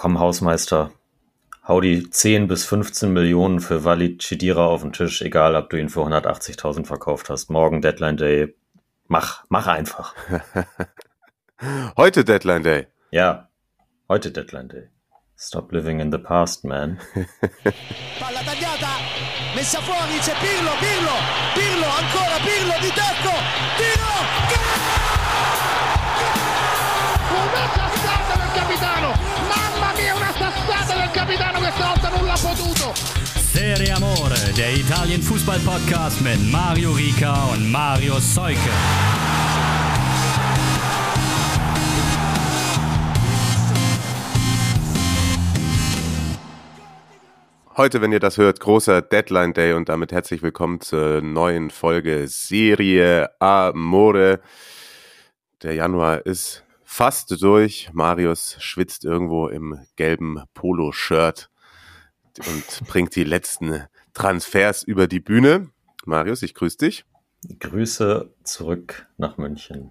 Komm, Hausmeister, hau die 10 bis 15 Millionen für Walid Chidira auf den Tisch, egal ob du ihn für 180.000 verkauft hast. Morgen Deadline Day. Mach, mach einfach. Heute Deadline Day. Ja, heute Deadline Day. Stop living in the past, man. Palla tagliata, messa fuori, c'è Pirlo, Pirlo, Pirlo, ancora Pirlo di tacco, volta non potuto! Serie Amore, der Italien Fußball Podcast mit Mario Rica und Mario Seuke. Heute, wenn ihr das hört, großer Deadline Day und damit herzlich willkommen zur neuen Folge Serie Amore. Der Januar ist fast durch. Marius schwitzt irgendwo im gelben Polo-Shirt und bringt die letzten Transfers über die Bühne. Marius, ich grüße dich. Grüße zurück nach München.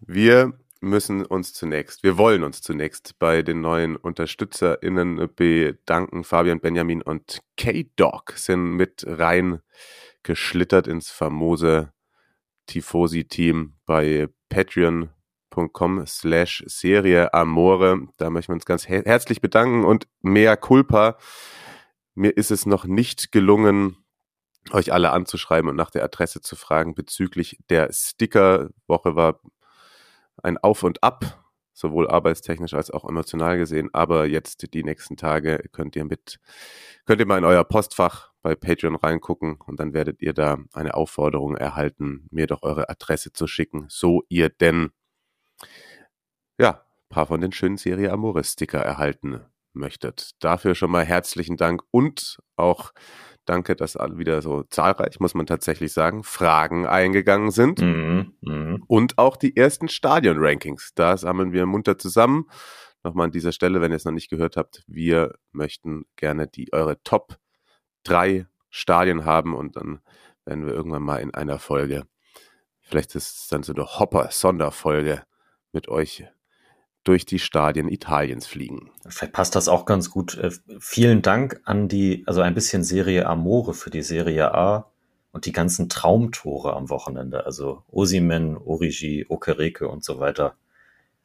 Wir müssen uns zunächst, wir wollen uns zunächst bei den neuen UnterstützerInnen bedanken. Fabian Benjamin und K-Dog sind mit rein geschlittert ins famose Tifosi-Team bei patreon.com slash Serie Amore. Da möchten wir uns ganz her herzlich bedanken und mehr Culpa. Mir ist es noch nicht gelungen, euch alle anzuschreiben und nach der Adresse zu fragen bezüglich der Sticker. Woche war ein Auf und Ab, sowohl arbeitstechnisch als auch emotional gesehen. Aber jetzt die nächsten Tage könnt ihr mit, könnt ihr mal in euer Postfach bei Patreon reingucken und dann werdet ihr da eine Aufforderung erhalten, mir doch eure Adresse zu schicken, so ihr denn, ja, paar von den schönen Serie Amore Sticker erhalten möchtet. Dafür schon mal herzlichen Dank und auch Danke, dass wieder so zahlreich, muss man tatsächlich sagen, Fragen eingegangen sind. Mhm, mh. Und auch die ersten Stadion-Rankings. Da sammeln wir munter zusammen. Nochmal an dieser Stelle, wenn ihr es noch nicht gehört habt, wir möchten gerne die eure Top 3 Stadien haben und dann werden wir irgendwann mal in einer Folge, vielleicht ist es dann so eine Hopper-Sonderfolge mit euch durch die Stadien Italiens fliegen. Vielleicht passt das auch ganz gut. Äh, vielen Dank an die, also ein bisschen Serie Amore für die Serie A und die ganzen Traumtore am Wochenende. Also Osimen, Origi, Okereke und so weiter.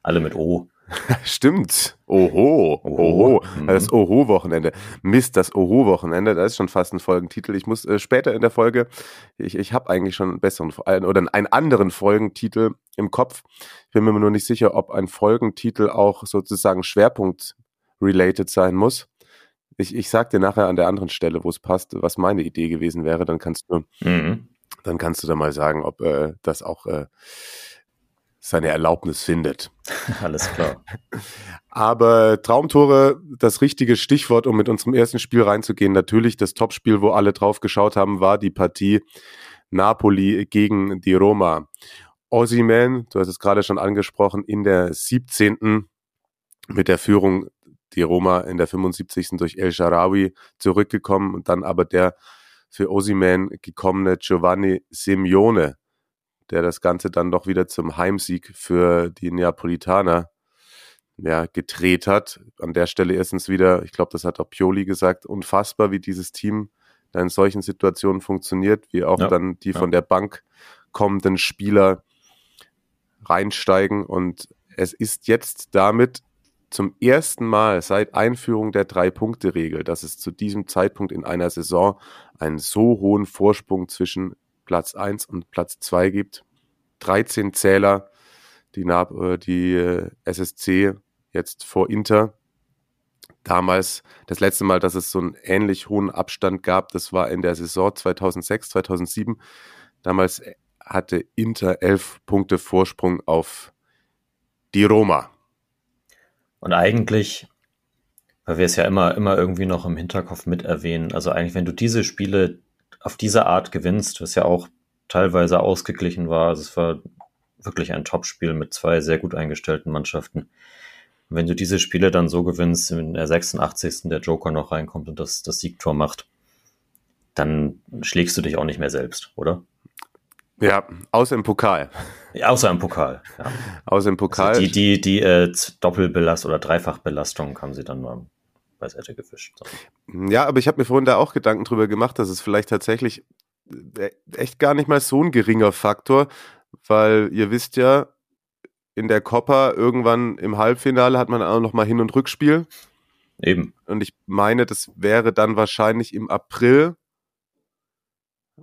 Alle mit O. Stimmt. Oho. Oho. Mhm. Das Oho-Wochenende. Mist, das Oho-Wochenende. Das ist schon fast ein Folgentitel. Ich muss äh, später in der Folge, ich, ich habe eigentlich schon einen besseren oder einen anderen Folgentitel im Kopf. Ich bin mir nur nicht sicher, ob ein Folgentitel auch sozusagen Schwerpunkt-related sein muss. Ich, ich sag dir nachher an der anderen Stelle, wo es passt, was meine Idee gewesen wäre. Dann kannst du, Mhm. dann kannst du da mal sagen, ob äh, das auch äh, seine Erlaubnis findet. Alles klar. Aber Traumtore, das richtige Stichwort, um mit unserem ersten Spiel reinzugehen. Natürlich das Topspiel, wo alle drauf geschaut haben, war die Partie Napoli gegen die Roma. Osimhen, du hast es gerade schon angesprochen, in der 17. mit der Führung die Roma in der 75. durch El Sharawi zurückgekommen und dann aber der für Osimhen gekommene Giovanni Simeone, der das Ganze dann doch wieder zum Heimsieg für die Neapolitaner ja, gedreht hat. An der Stelle erstens wieder, ich glaube, das hat auch Pioli gesagt, unfassbar, wie dieses Team da in solchen Situationen funktioniert, wie auch Ja, dann die ja. von der Bank kommenden Spieler reinsteigen. Und es ist jetzt damit zum ersten Mal seit Einführung der Drei-Punkte-Regel, dass es zu diesem Zeitpunkt in einer Saison einen so hohen Vorsprung zwischen Platz 1 und Platz 2 gibt. 13 Zähler, die, äh, die äh, SSC jetzt vor Inter. Damals, das letzte Mal, dass es so einen ähnlich hohen Abstand gab, das war in der Saison 2006, 2007. Damals hatte Inter elf Punkte Vorsprung auf die Roma. Und eigentlich, weil wir es ja immer, immer irgendwie noch im Hinterkopf mit erwähnen, also eigentlich, wenn du diese Spiele auf diese Art gewinnst, was ja auch teilweise ausgeglichen war, also es war wirklich ein Topspiel mit zwei sehr gut eingestellten Mannschaften. Und wenn du diese Spiele dann so gewinnst, in der 86. der Joker noch reinkommt und das, das Siegtor macht, dann schlägst du dich auch nicht mehr selbst, oder? Ja, außer im Pokal. Ja, außer im Pokal. Ja. Außer im Pokal. Also die die, die äh, Doppelbelastung oder Dreifachbelastung haben sie dann mal beiseite gefischt. So. Ja, aber ich habe mir vorhin da auch Gedanken drüber gemacht, dass es vielleicht tatsächlich äh, echt gar nicht mal so ein geringer Faktor, weil ihr wisst ja, in der Copa irgendwann im Halbfinale hat man auch noch mal Hin- und Rückspiel. Eben. Und ich meine, das wäre dann wahrscheinlich im April.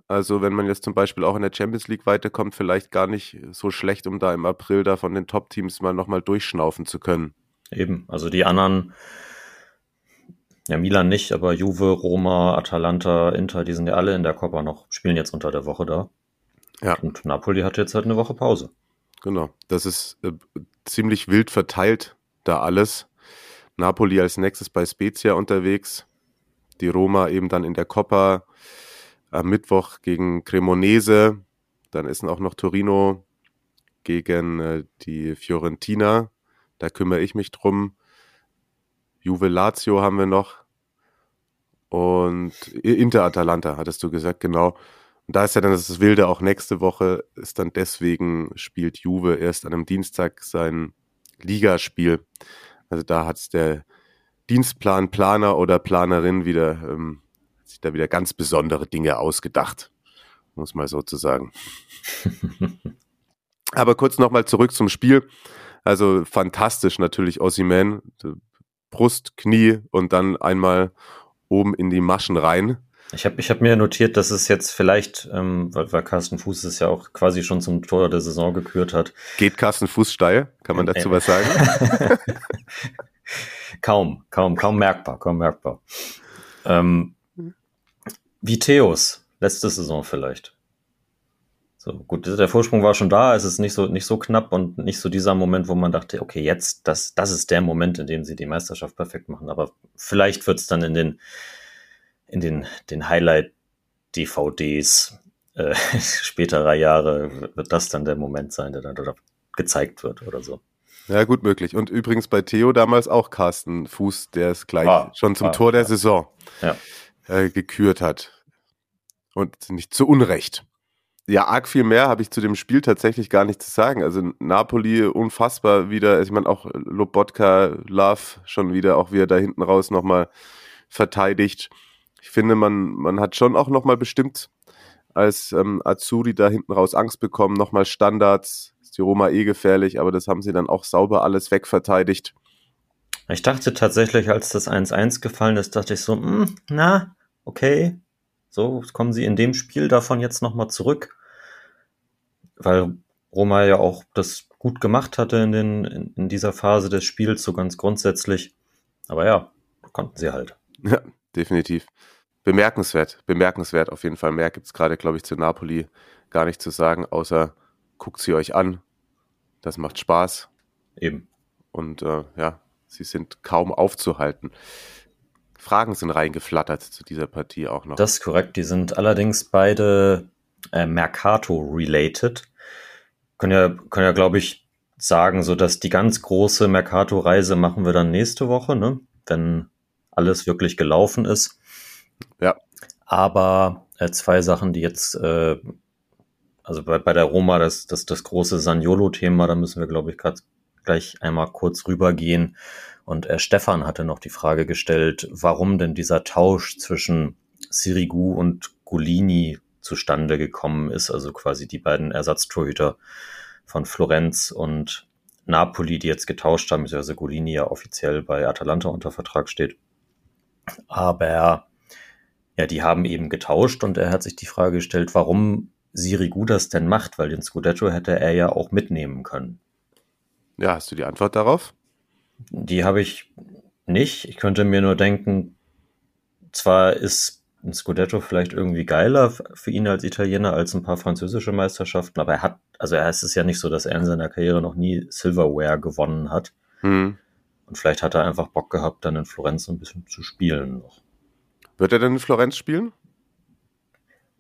Also wenn man jetzt zum Beispiel auch in der Champions League weiterkommt, vielleicht gar nicht so schlecht, um da im April da von den Top-Teams mal nochmal durchschnaufen zu können. Eben. Also die anderen, ja Milan nicht, aber Juve, Roma, Atalanta, Inter, die sind ja alle in der Copa noch, spielen jetzt unter der Woche da. Ja. Und Napoli hat jetzt halt eine Woche Pause. Genau. Das ist äh, ziemlich wild verteilt, da alles. Napoli als nächstes bei Spezia unterwegs. Die Roma eben dann in der Coppa. Am Mittwoch gegen Cremonese. Dann ist auch noch Torino gegen äh, die Fiorentina. Da kümmere ich mich drum. Juve Lazio haben wir noch. Und Inter Atalanta, hattest du gesagt, genau. Und da ist ja dann das Wilde auch nächste Woche, ist dann deswegen spielt Juve erst an einem Dienstag sein Ligaspiel. Also da hat es der Dienstplan, Planer oder Planerin wieder, ähm, sich da wieder ganz besondere Dinge ausgedacht, muss mal so zu sagen. Aber kurz nochmal zurück zum Spiel. Also fantastisch natürlich Ossiman, Brust, Knie und dann einmal oben in die Maschen rein. Ich habe ich hab mir notiert, dass es jetzt vielleicht, ähm, weil, weil Carsten Fuß es ja auch quasi schon zum Tor der Saison gekürt hat. Geht Carsten Fuß steil? Kann man dazu was sagen? kaum, kaum, kaum merkbar, kaum merkbar. Ähm, wie Theos, letzte Saison vielleicht. So, gut, der Vorsprung war schon da, es ist nicht so, nicht so knapp und nicht so dieser Moment, wo man dachte, okay, jetzt, das, das ist der Moment, in dem sie die Meisterschaft perfekt machen. Aber vielleicht wird es dann in den, in den, den Highlight-DVDs äh, späterer Jahre, wird das dann der Moment sein, der dann dort gezeigt wird oder so. Ja, gut möglich. Und übrigens bei Theo damals auch Carsten Fuß, der es gleich ah, schon zum ah, Tor der ja. Saison ja. äh, gekürt hat. Und nicht zu Unrecht. Ja, arg viel mehr habe ich zu dem Spiel tatsächlich gar nicht zu sagen. Also Napoli unfassbar wieder, ich meine auch Lobotka, Love schon wieder, auch wie er da hinten raus nochmal verteidigt. Ich finde, man, man hat schon auch nochmal bestimmt als ähm, Azuri da hinten raus Angst bekommen, nochmal Standards, ist die Roma eh gefährlich, aber das haben sie dann auch sauber alles wegverteidigt. Ich dachte tatsächlich, als das 1-1 gefallen ist, dachte ich so, mh, hm, na, okay, so kommen sie in dem Spiel davon jetzt nochmal zurück, weil Roma ja auch das gut gemacht hatte in, den, in, in dieser Phase des Spiels, so ganz grundsätzlich. Aber ja, konnten sie halt. Ja, definitiv. Bemerkenswert, bemerkenswert auf jeden Fall. Mehr gibt es gerade, glaube ich, zu Napoli gar nicht zu sagen, außer guckt sie euch an. Das macht Spaß. Eben. Und äh, ja, sie sind kaum aufzuhalten. Fragen sind reingeflattert zu dieser Partie auch noch. Das ist korrekt. Die sind allerdings beide äh, Mercato-related. Können ja, können ja, glaube ich, sagen, so dass die ganz große Mercato-Reise machen wir dann nächste Woche, ne? wenn alles wirklich gelaufen ist. Ja. Aber äh, zwei Sachen, die jetzt, äh, also bei, bei der Roma, das, das, das große Saniolo-Thema, da müssen wir, glaube ich, grad gleich einmal kurz rübergehen. Und äh, Stefan hatte noch die Frage gestellt, warum denn dieser Tausch zwischen Sirigu und Golini zustande gekommen ist, also quasi die beiden Ersatztorhüter von Florenz und Napoli, die jetzt getauscht haben, beziehungsweise Golini ja offiziell bei Atalanta unter Vertrag steht. Aber ja, die haben eben getauscht und er hat sich die Frage gestellt, warum Sirigu das denn macht, weil den Scudetto hätte er ja auch mitnehmen können. Ja, hast du die Antwort darauf? Die habe ich nicht. Ich könnte mir nur denken, zwar ist ein Scudetto vielleicht irgendwie geiler für ihn als Italiener als ein paar französische Meisterschaften, aber er hat, also er ist es ja nicht so, dass er in seiner Karriere noch nie Silverware gewonnen hat. Hm. Und vielleicht hat er einfach Bock gehabt, dann in Florenz ein bisschen zu spielen noch. Wird er denn in Florenz spielen?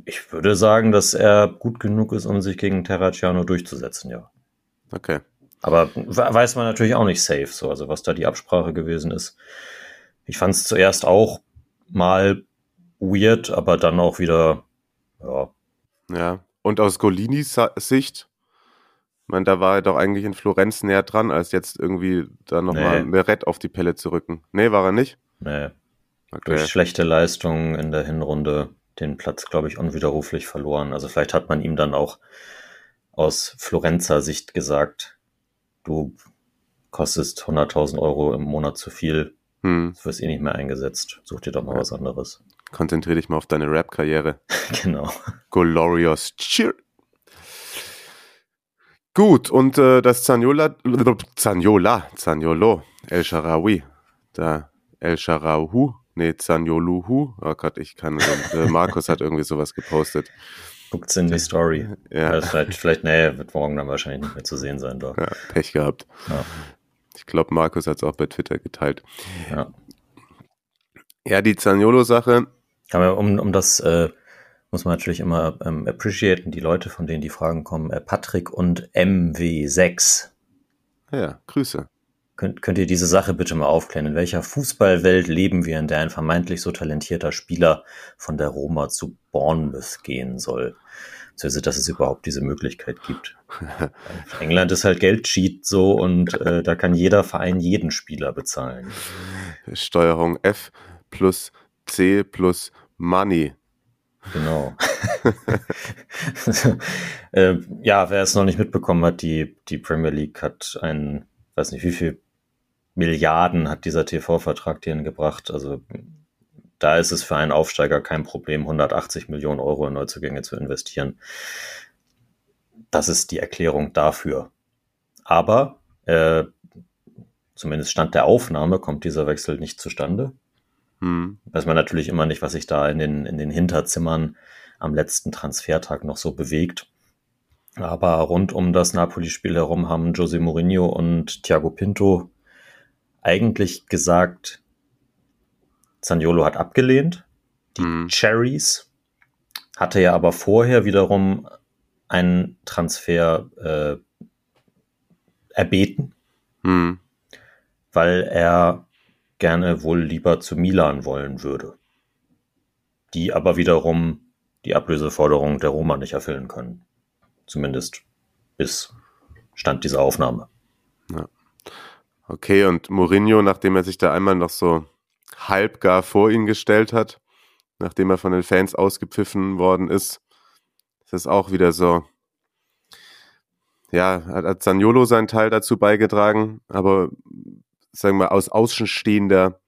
Ich würde sagen, dass er gut genug ist, um sich gegen Terraciano durchzusetzen, ja. Okay. Aber weiß man natürlich auch nicht safe, so, also was da die Absprache gewesen ist. Ich fand es zuerst auch mal weird, aber dann auch wieder, ja. Ja. Und aus Golinis Sicht, ich meine, da war er doch eigentlich in Florenz näher dran, als jetzt irgendwie da nochmal Nee. Meret auf die Pelle zu rücken. Nee, war er nicht? Nee, Okay. durch schlechte Leistungen in der Hinrunde den Platz, glaube ich, unwiderruflich verloren. Also vielleicht hat man ihm dann auch aus Florenzer Sicht gesagt, du kostest 100.000 Euro im Monat zu viel, Hm. du wirst eh nicht mehr eingesetzt, such dir doch mal was anderes. Konzentrier dich mal auf deine Rap-Karriere. genau. Glorious Cheer. Gut, und äh, das Zaniola, Zaniola, Zaniolo, El Sharawi, da El Sharahu, nee, Zanioluhu, oh Gott, ich kann, äh, Markus hat irgendwie sowas gepostet. Guckt's in die Story. Ja. Ja. Vielleicht, vielleicht, nee, wird morgen dann wahrscheinlich nicht mehr zu sehen sein. Doch. Ja, Pech gehabt. Ja. Ich glaube, Markus hat es auch bei Twitter geteilt. Ja. Ja, die Zaniolo-Sache, Aber um, um das äh, muss man natürlich immer ähm, appreciaten, die Leute, von denen die Fragen kommen. Äh, Patrick und MW6. ja, Grüße. Könnt, könnt ihr diese Sache bitte mal aufklären? In welcher Fußballwelt leben wir, in der ein vermeintlich so talentierter Spieler von der Roma zu Bournemouth gehen soll? Beziehungsweise, dass es überhaupt diese Möglichkeit gibt. England ist halt Geldcheat so und äh, da kann jeder Verein jeden Spieler bezahlen. Steuerung F plus C plus Money. Genau. äh, ja, wer es noch nicht mitbekommen hat, die, die Premier League hat einen, weiß nicht wie viel Milliarden hat dieser TV-Vertrag denen gebracht. Also da ist es für einen Aufsteiger kein Problem, 180 Millionen Euro in Neuzugänge zu investieren. Das ist die Erklärung dafür. Aber äh, zumindest Stand der Aufnahme kommt dieser Wechsel nicht zustande. Hm. Weiß man natürlich immer nicht, was sich da in den, in den Hinterzimmern am letzten Transfertag noch so bewegt. Aber rund um das Napoli-Spiel herum haben Jose Mourinho und Thiago Pinto eigentlich gesagt, Zaniolo hat abgelehnt. Die Mhm. Cherries hatte ja aber vorher wiederum einen Transfer äh, erbeten, Hm. weil er gerne wohl lieber zu Milan wollen würde. Die aber wiederum die Ablöseforderung der Roma nicht erfüllen können. Zumindest bis Stand dieser Aufnahme. Okay, und Mourinho, nachdem er sich da einmal noch so halbgar vor ihn gestellt hat, nachdem er von den Fans ausgepfiffen worden ist, ist das auch wieder so. Ja, hat, hat Zaniolo seinen Teil dazu beigetragen, aber sagen wir aus Außenstehender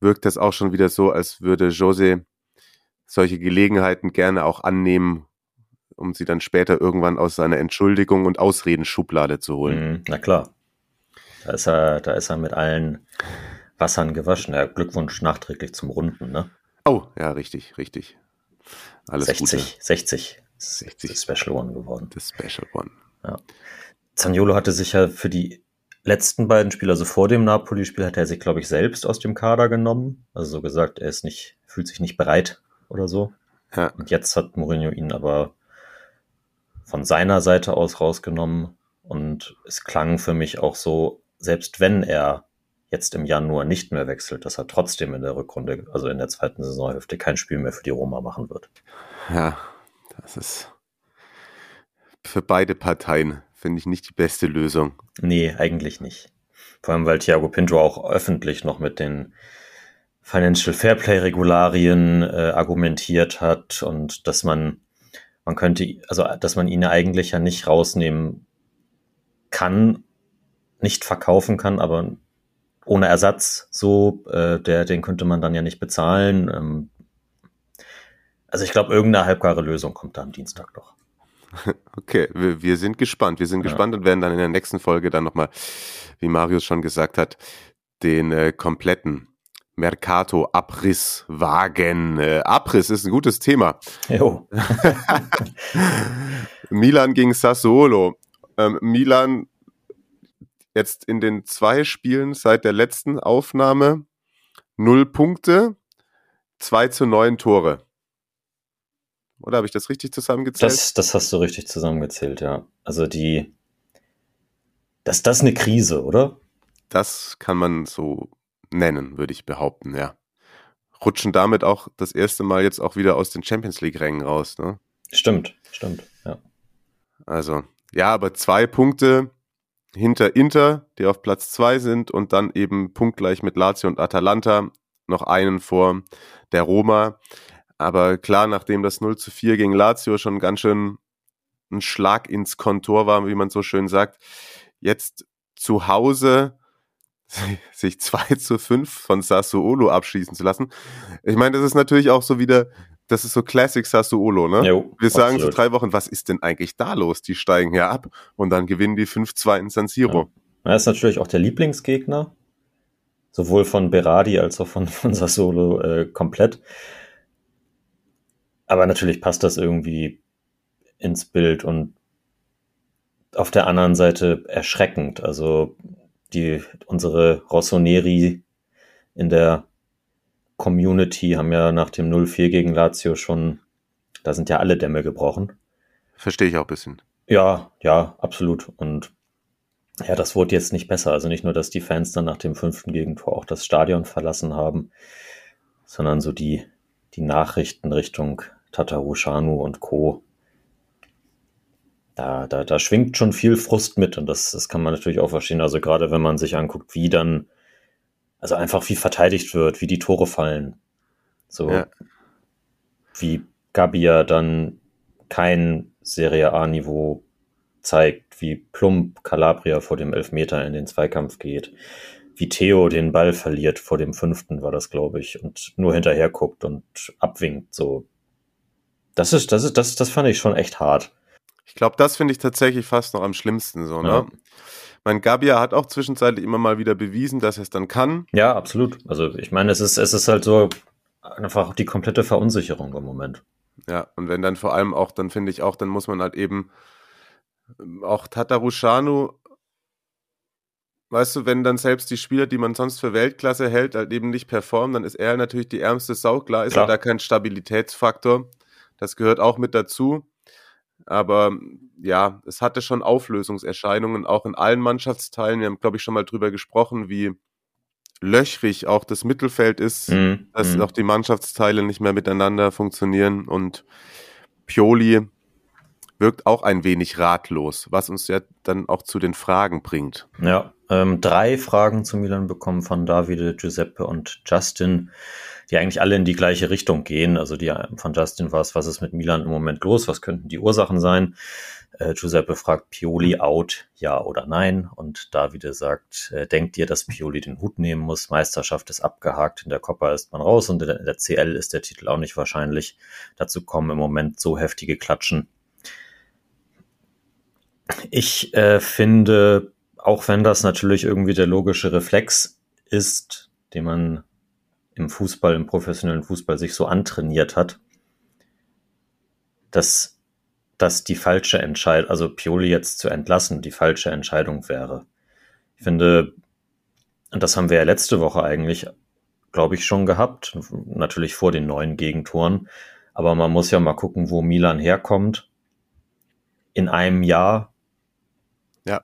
wirkt das auch schon wieder so, als würde Jose solche Gelegenheiten gerne auch annehmen, um sie dann später irgendwann aus seiner Entschuldigung und Ausredenschublade zu holen. Mhm, na klar. Da ist er, da ist er mit allen Wassern gewaschen. Ja, Glückwunsch nachträglich zum Runden, ne? Oh, ja, richtig, richtig. Alles 60, Gute. 60. 60. Das Special One geworden. Das Special One. Zaniolo hatte sich ja für die letzten beiden Spiele, also vor dem Napoli-Spiel, hat er sich, glaube ich, selbst aus dem Kader genommen. Also so gesagt, er ist nicht, fühlt sich nicht bereit oder so. Ja. Und jetzt hat Mourinho ihn aber von seiner Seite aus rausgenommen. Und es klang für mich auch so, selbst wenn er jetzt im Januar nicht mehr wechselt, dass er trotzdem in der Rückrunde, also in der zweiten Saisonhälfte, kein Spiel mehr für die Roma machen wird. Ja, das ist für beide Parteien, finde ich, nicht die beste Lösung. Nee, eigentlich nicht. Vor allem, weil Thiago Pinto auch öffentlich noch mit den Financial Fairplay Regularien äh, argumentiert hat und dass man, man könnte, also dass man ihn eigentlich ja nicht rausnehmen kann, nicht verkaufen kann, aber ohne Ersatz so, äh, der, den könnte man dann ja nicht bezahlen. Ähm, also ich glaube, irgendeine halbgare Lösung kommt da am Dienstag noch. Okay, wir, wir sind gespannt. Wir sind Ja. gespannt und werden dann in der nächsten Folge dann nochmal, wie Marius schon gesagt hat, den äh, kompletten Mercato-Abriss wagen. Äh, Abriss ist ein gutes Thema. Jo. Milan gegen Sassuolo. Ähm, Milan jetzt in den zwei Spielen seit der letzten Aufnahme null Punkte, zwei zu neun Tore. Oder habe ich das richtig zusammengezählt? Das, das hast du richtig zusammengezählt, ja. Also die, das, das ist eine Krise, oder? Das kann man so nennen, würde ich behaupten, ja. Rutschen damit auch das erste Mal jetzt auch wieder aus den Champions League-Rängen raus, ne? Stimmt, stimmt, ja. Also, ja, aber zwei Punkte hinter Inter, die auf Platz zwei sind und dann eben punktgleich mit Lazio und Atalanta, noch einen vor der Roma. Aber klar, nachdem das 0 zu 4 gegen Lazio schon ganz schön ein Schlag ins Kontor war, wie man so schön sagt, jetzt zu Hause sich 2 zu 5 von Sassuolo abschließen zu lassen. Ich meine, das ist natürlich auch so wieder, das ist so Classic Sassuolo, ne? Jo, Wir sagen absolut. so drei Wochen, was ist denn eigentlich da los? Die steigen hier ab und dann gewinnen die 5-2 in San Siro. Ja. Er ist natürlich auch der Lieblingsgegner, sowohl von Berardi als auch von, von Sassuolo äh, komplett. Aber natürlich passt das irgendwie ins Bild und auf der anderen Seite erschreckend. Also die, unsere Rossoneri in der Community haben ja nach dem 0-4 gegen Lazio schon, da sind ja alle Dämme gebrochen. Verstehe ich auch ein bisschen. Ja, ja, absolut. Und ja, das wurde jetzt nicht besser. Also nicht nur, dass die Fans dann nach dem fünften Gegentor auch das Stadion verlassen haben, sondern so die, die Nachrichten Richtung Tatarushanu und Co da, da, da schwingt schon viel Frust mit und das, das kann man natürlich auch verstehen. Also gerade wenn man sich anguckt, wie dann, also einfach wie verteidigt wird, wie die Tore fallen. So ja. wie Gabia dann kein Serie A-Niveau zeigt, wie plump Calabria vor dem Elfmeter in den Zweikampf geht, wie Theo den Ball verliert vor dem fünften war das, glaube ich, und nur hinterher guckt und abwinkt. So, das ist, das ist, das, das fand ich schon echt hart. Ich glaube, das finde ich tatsächlich fast noch am schlimmsten so, ne? Ja. Mein Gabia hat auch zwischenzeitlich immer mal wieder bewiesen, dass er es dann kann. Ja, absolut. Also ich meine, es ist, es ist halt so einfach die komplette Verunsicherung im Moment. Ja, und wenn dann vor allem auch, dann finde ich auch, dann muss man halt eben auch Tatarushanu, weißt du, wenn dann selbst die Spieler, die man sonst für Weltklasse hält, halt eben nicht performen, dann ist er natürlich die ärmste Sau. Klar ist Klar. er da kein Stabilitätsfaktor. Das gehört auch mit dazu. Aber ja, es hatte schon Auflösungserscheinungen, auch in allen Mannschaftsteilen. Wir haben, glaube ich, schon mal drüber gesprochen, wie löchrig auch das Mittelfeld ist, mhm. dass mhm. auch die Mannschaftsteile nicht mehr miteinander funktionieren. Und Pioli wirkt auch ein wenig ratlos, was uns ja dann auch zu den Fragen bringt. Ja, ähm, drei Fragen zu Milan bekommen von Davide, Giuseppe und Justin die eigentlich alle in die gleiche Richtung gehen. Also die von Justin war es, was ist mit Milan im Moment los? Was könnten die Ursachen sein? Äh, Giuseppe fragt Pioli out, ja oder nein? Und Davide sagt, äh, denkt ihr, dass Pioli den Hut nehmen muss? Meisterschaft ist abgehakt, in der Coppa ist man raus und in der, in der CL ist der Titel auch nicht wahrscheinlich. Dazu kommen im Moment so heftige Klatschen. Ich äh, finde, auch wenn das natürlich irgendwie der logische Reflex ist, den man im Fußball, im professionellen Fußball sich so antrainiert hat, dass das die falsche Entscheidung, also Pioli jetzt zu entlassen, die falsche Entscheidung wäre. Ich finde, und das haben wir ja letzte Woche eigentlich, glaube ich, schon gehabt, natürlich vor den neuen Gegentoren, aber man muss ja mal gucken, wo Milan herkommt. In einem Jahr. Ja.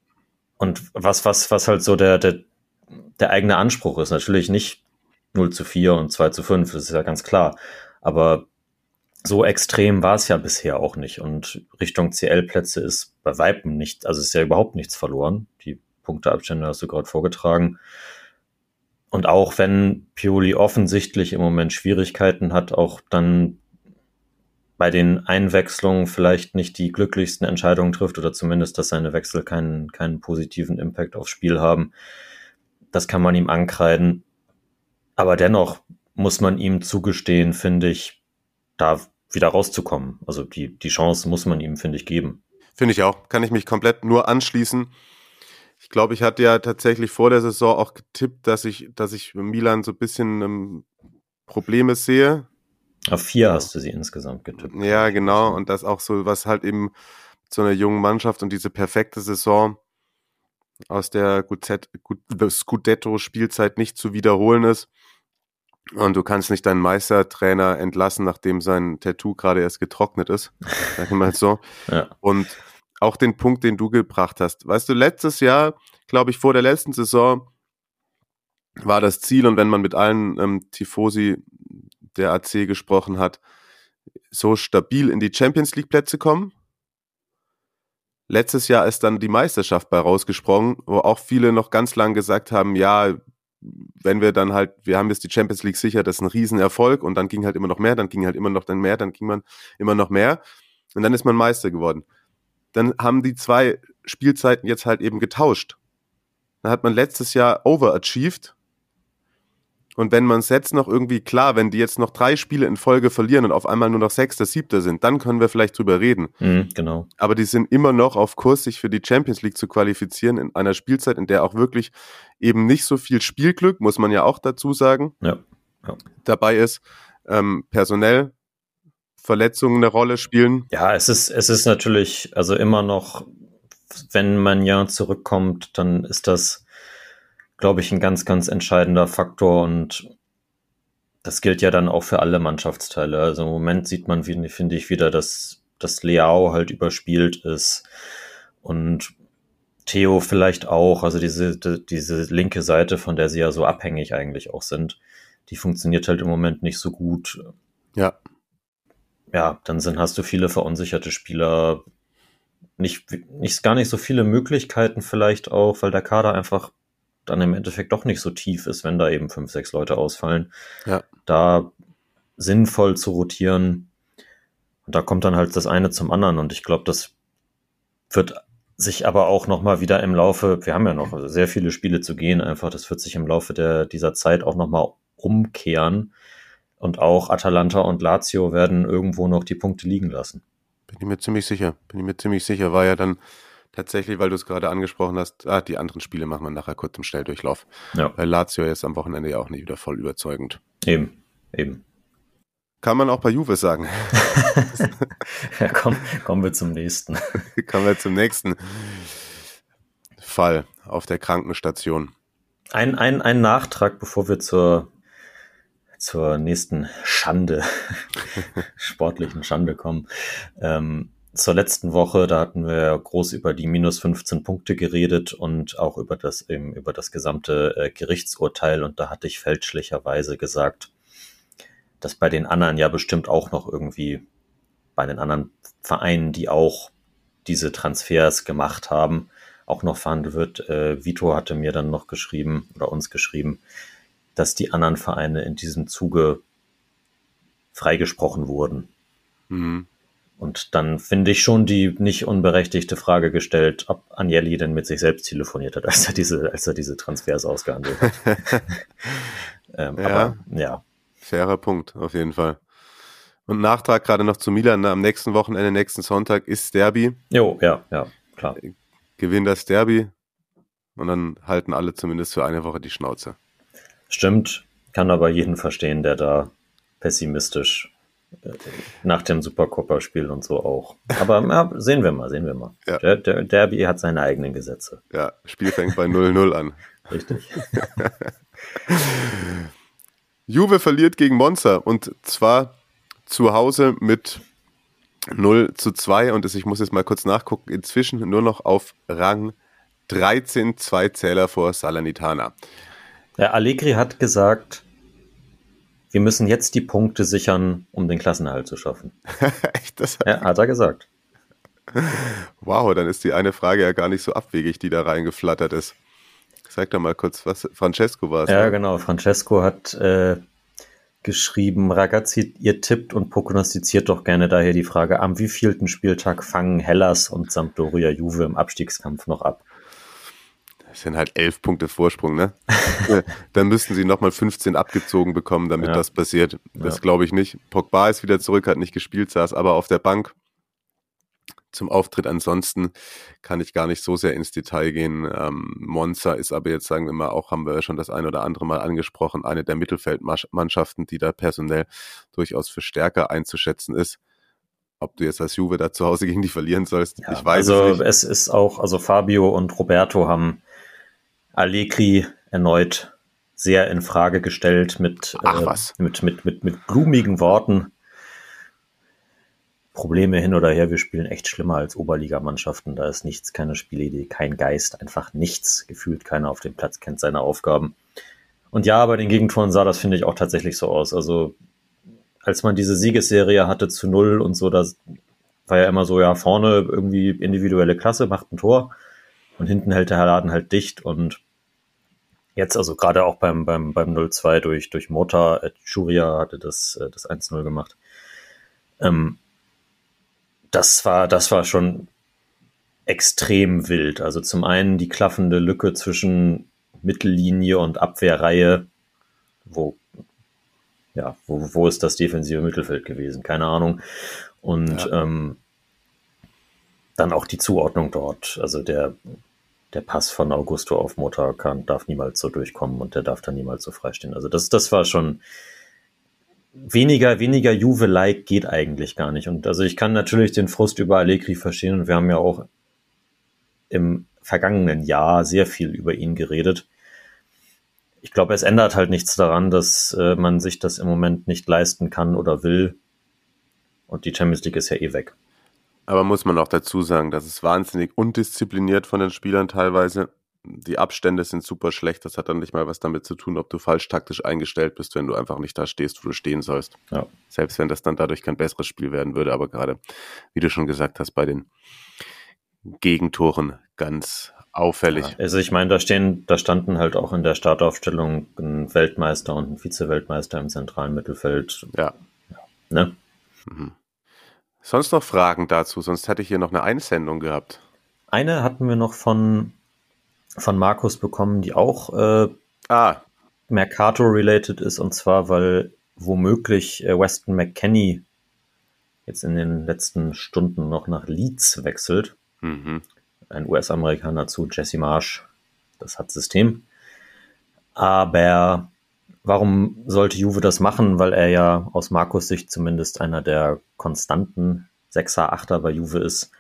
Und was, was, was halt so der, der, der eigene Anspruch ist. Natürlich nicht 0 zu 4 und 2 zu 5, das ist ja ganz klar. Aber so extrem war es ja bisher auch nicht. Und Richtung CL-Plätze ist bei Weitem nicht, also ist ja überhaupt nichts verloren. Die Punkteabstände hast du gerade vorgetragen. Und auch wenn Pioli offensichtlich im Moment Schwierigkeiten hat, auch dann bei den Einwechslungen vielleicht nicht die glücklichsten Entscheidungen trifft oder zumindest, dass seine Wechsel keinen, keinen positiven Impact aufs Spiel haben. Das kann man ihm ankreiden. Aber dennoch muss man ihm zugestehen, finde ich, da wieder rauszukommen. Also die, die Chance muss man ihm, finde ich, geben. Finde ich auch. Kann ich mich komplett nur anschließen. Ich glaube, ich hatte ja tatsächlich vor der Saison auch getippt, dass ich, dass ich Milan so ein bisschen ähm, Probleme sehe. Auf vier hast du sie insgesamt getippt. Ja, genau. Und das auch so, was halt eben zu einer jungen Mannschaft und diese perfekte Saison aus der Scudetto-Spielzeit nicht zu wiederholen ist. Und du kannst nicht deinen Meistertrainer entlassen, nachdem sein Tattoo gerade erst getrocknet ist. Sag ich mal so. ja. Und auch den Punkt, den du gebracht hast. Weißt du, letztes Jahr, glaube ich, vor der letzten Saison war das Ziel und wenn man mit allen ähm, Tifosi der AC gesprochen hat, so stabil in die Champions League Plätze kommen. Letztes Jahr ist dann die Meisterschaft bei rausgesprungen, wo auch viele noch ganz lang gesagt haben, ja, wenn wir dann halt, wir haben jetzt die Champions League sicher, das ist ein Riesenerfolg und dann ging halt immer noch mehr, dann ging halt immer noch dann mehr, dann ging man immer noch mehr und dann ist man Meister geworden. Dann haben die zwei Spielzeiten jetzt halt eben getauscht. Dann hat man letztes Jahr overachieved und wenn man es jetzt noch irgendwie klar, wenn die jetzt noch drei Spiele in Folge verlieren und auf einmal nur noch Sechster, Siebter sind, dann können wir vielleicht drüber reden. Mhm, genau. Aber die sind immer noch auf Kurs, sich für die Champions League zu qualifizieren in einer Spielzeit, in der auch wirklich eben nicht so viel Spielglück, muss man ja auch dazu sagen, Ja. Ja. dabei ist. Ähm, personell Verletzungen eine Rolle spielen. Ja, es ist, es ist natürlich, also immer noch, wenn man ja zurückkommt, dann ist das, glaube ich, ein ganz, ganz entscheidender Faktor und das gilt ja dann auch für alle Mannschaftsteile. Also im Moment sieht man, finde ich, wieder, dass, dass Leao halt überspielt ist und Theo vielleicht auch, also diese, die- diese linke Seite, von der sie ja so abhängig eigentlich auch sind, die funktioniert halt im Moment nicht so gut. Ja, ja, dann sind, hast du viele verunsicherte Spieler, nicht, nicht, gar nicht so viele Möglichkeiten vielleicht auch, weil der Kader einfach dann im Endeffekt doch nicht so tief ist, wenn da eben fünf, sechs Leute ausfallen. Ja. Da sinnvoll zu rotieren. Und da kommt dann halt das eine zum anderen. Und ich glaube, das wird sich aber auch nochmal wieder im Laufe, wir haben ja noch sehr viele Spiele zu gehen, einfach, das wird sich im Laufe der, dieser Zeit auch nochmal umkehren. Und auch Atalanta und Lazio werden irgendwo noch die Punkte liegen lassen. bin ich mir ziemlich sicher. Bin ich mir ziemlich sicher. War ja dann tatsächlich, weil du es gerade angesprochen hast, ah, die anderen Spiele machen wir nachher kurz im Schnelldurchlauf. Ja, Weil Lazio ist am Wochenende ja auch nicht wieder voll überzeugend. eben, eben. Kann man auch bei Juve sagen. Ja, komm, kommen wir zum nächsten. Kommen wir zum nächsten Fall auf der Krankenstation. Ein, ein, ein Nachtrag, bevor wir zur, zur nächsten Schande, sportlichen Schande kommen. Ähm, zur letzten Woche, da hatten wir groß über die minus 15 Punkte geredet und auch über das, eben über das gesamte äh, Gerichtsurteil. Und da hatte ich fälschlicherweise gesagt, dass bei den anderen ja bestimmt auch noch irgendwie, bei den anderen Vereinen, die auch diese Transfers gemacht haben, auch noch verhandelt wird. Äh, Vito hatte mir dann noch geschrieben oder uns geschrieben, dass die anderen Vereine in diesem Zuge freigesprochen wurden. Mhm. Und dann finde ich schon die nicht unberechtigte Frage gestellt, ob Agnelli denn mit sich selbst telefoniert hat, als er diese, als er diese Transfers ausgehandelt hat. ähm, Ja. Aber ja, Fairer Punkt, auf jeden Fall. Und Nachtrag gerade noch zu Milan. Am nächsten Wochenende, nächsten Sonntag ist Derby. jo, ja, ja, klar. Gewinnt das Derby. Und dann halten alle zumindest für eine Woche die Schnauze. Stimmt, kann aber jeden verstehen, der da pessimistisch äh, nach dem Supercopper-Spiel und so auch. Aber ja, sehen wir mal, sehen wir mal. Ja. Der, der Derby hat seine eigenen Gesetze. Ja, Spiel fängt bei 0-0 an. Richtig. Juve verliert gegen Monza und zwar zu Hause mit 0 zu 2 und ich muss jetzt mal kurz nachgucken, inzwischen nur noch auf Rang 13, zwei Zähler vor Salernitana. Ja, Allegri hat gesagt, wir müssen jetzt die Punkte sichern, um den Klassenerhalt zu schaffen. Echt, das, Ja, hat er gesagt. wow, dann ist die eine Frage ja gar nicht so abwegig, die da reingeflattert ist. Sag doch mal kurz, was Francesco war es. Ja, ne? genau. Francesco hat äh, geschrieben, Ragazzi, ihr tippt und prognostiziert doch gerne daher die Frage, am wievielten Spieltag fangen Hellas und Sampdoria Juve im Abstiegskampf noch ab? Das sind halt elf Punkte Vorsprung, ne? Ja, Dann müssten sie nochmal 15 abgezogen bekommen, damit Ja. das passiert. Das Ja. glaube ich nicht. Pogba ist wieder zurück, hat nicht gespielt, saß aber auf der Bank zum Auftritt. Ansonsten kann ich gar nicht so sehr ins Detail gehen. Ähm, Monza ist aber jetzt, sagen wir mal, auch haben wir schon das ein oder andere Mal angesprochen, eine der Mittelfeldmannschaften, die da personell durchaus für stärker einzuschätzen ist. Ob du jetzt als Juve da zu Hause gegen die verlieren sollst, Ja, ich weiß also es nicht. es ist auch, also Fabio und Roberto haben Allegri erneut sehr in Frage gestellt mit, äh, mit, mit, mit, mit blumigen Worten. Probleme hin oder her, wir spielen echt schlimmer als Oberligamannschaften. Da ist nichts, keine Spielidee, kein Geist, einfach nichts. Gefühlt keiner auf dem Platz kennt seine Aufgaben. Und ja, bei den Gegentoren sah das, finde ich, auch tatsächlich so aus. Also als man diese Siegesserie hatte zu null und so, das war ja immer so, ja, vorne irgendwie individuelle Klasse, macht ein Tor und hinten hält der Laden halt dicht und jetzt, also gerade auch beim, beim, beim 0-2 durch, durch Mota, äh, Schuria hatte das, äh, das 1-0 gemacht. Ähm, das war, das war schon extrem wild. Also zum einen die klaffende Lücke zwischen Mittellinie und Abwehrreihe, wo, ja, wo, wo ist das defensive Mittelfeld gewesen? Keine Ahnung. Und ja. ähm, dann auch die Zuordnung dort. Also der, der Pass von Augusto auf Motor kann, darf niemals so durchkommen und der darf dann niemals so freistehen. Also das, das war schon weniger, weniger Juve-like geht eigentlich gar nicht. Und also ich kann natürlich den Frust über Allegri verstehen und wir haben ja auch im vergangenen Jahr sehr viel über ihn geredet. Ich glaube, es ändert halt nichts daran, dass äh, man sich das im Moment nicht leisten kann oder will. Und die Champions League ist ja eh weg. Aber muss man auch dazu sagen, dass es wahnsinnig undiszipliniert von den Spielern teilweise. Die Abstände sind super schlecht. Das hat dann nicht mal was damit zu tun, ob du falsch taktisch eingestellt bist, wenn du einfach nicht da stehst, wo du stehen sollst. Ja. Selbst wenn das dann dadurch kein besseres Spiel werden würde. Aber gerade, wie du schon gesagt hast, bei den Gegentoren ganz auffällig. Ja, also ich meine, da stehen, da standen halt auch in der Startaufstellung ein Weltmeister und ein Vize-Weltmeister im zentralen Mittelfeld. Ja. ja ne? Mhm. Sonst noch Fragen dazu? Sonst hätte ich hier noch eine Einsendung gehabt. Eine hatten wir noch von, von Markus bekommen, die auch äh, ah. Mercato-related ist, und zwar, weil womöglich äh, Weston McKenney jetzt in den letzten Stunden noch nach Leeds wechselt. Mhm. Ein US-Amerikaner zu Jesse Marsh. Das hat System. Aber warum sollte Juve das machen? Weil er ja aus Markus Sicht zumindest einer der konstanten Sechser, Achter bei Juve ist.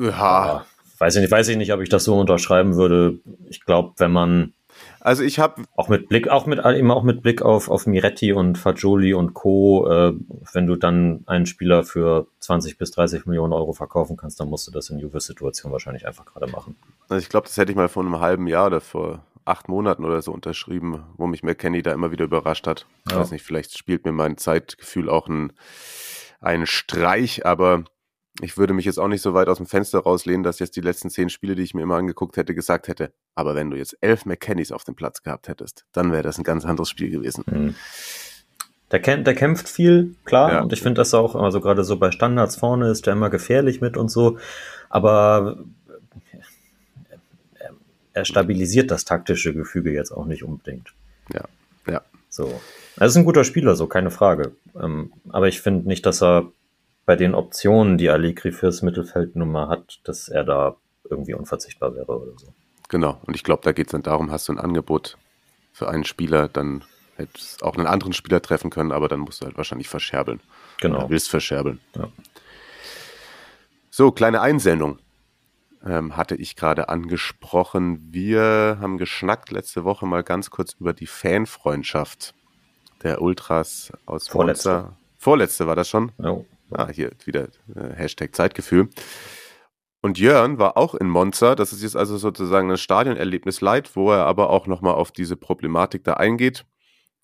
Ja. Weiß ich nicht, weiß ich nicht, ob ich das so unterschreiben würde. Ich glaube, wenn man also ich habe auch mit Blick, auch mit immer auch mit Blick auf auf Miretti und Fagioli und Co. Äh, wenn du dann einen Spieler für 20 bis 30 Millionen Euro verkaufen kannst, dann musst du das in Juves Situation wahrscheinlich einfach gerade machen. Also ich glaube, das hätte ich mal vor einem halben Jahr oder vor acht Monaten oder so unterschrieben, wo mich McKenny da immer wieder überrascht hat. Ich ja. weiß nicht, vielleicht spielt mir mein Zeitgefühl auch ein, einen Streich, aber ich würde mich jetzt auch nicht so weit aus dem Fenster rauslehnen, dass jetzt die letzten zehn Spiele, die ich mir immer angeguckt hätte, gesagt hätte, aber wenn du jetzt elf McKennys auf dem Platz gehabt hättest, dann wäre das ein ganz anderes Spiel gewesen. Mhm. Der, kämpft, der kämpft viel, klar, ja. und ich finde das auch, also gerade so bei Standards vorne ist der immer gefährlich mit und so, aber er stabilisiert das taktische Gefüge jetzt auch nicht unbedingt. Ja, ja. So. Er ist ein guter Spieler, so keine Frage. Ähm, aber ich finde nicht, dass er bei den Optionen, die Allegri fürs Mittelfeld nun mal hat, dass er da irgendwie unverzichtbar wäre oder so. Genau, und ich glaube, da geht es dann darum, hast du ein Angebot für einen Spieler, dann hättest du auch einen anderen Spieler treffen können, aber dann musst du halt wahrscheinlich verscherbeln. Genau. Oder willst verscherbeln. Ja. So, kleine Einsendung ähm, hatte ich gerade angesprochen. Wir haben geschnackt letzte Woche mal ganz kurz über die Fanfreundschaft der Ultras aus Vorletzte. Monza. Vorletzte war das schon? Oh. Ah, hier wieder äh, Hashtag Zeitgefühl. Und Jörn war auch in Monza. Das ist jetzt also sozusagen ein Stadionerlebnis light, wo er aber auch nochmal auf diese Problematik da eingeht.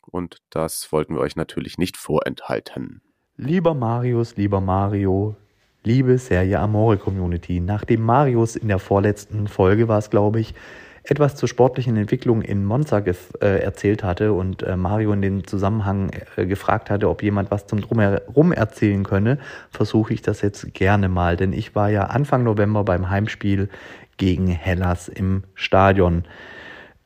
Und das wollten wir euch natürlich nicht vorenthalten. Lieber Marius, lieber Mario, liebe Serie Amore Community, nachdem Marius in der vorletzten Folge war es, glaube ich, etwas zur sportlichen Entwicklung in Monza äh, erzählt hatte und äh, Mario in dem Zusammenhang äh, gefragt hatte, ob jemand was zum Drumherum erzählen könne, versuche ich das jetzt gerne mal, denn ich war ja Anfang November beim Heimspiel gegen Hellas im Stadion.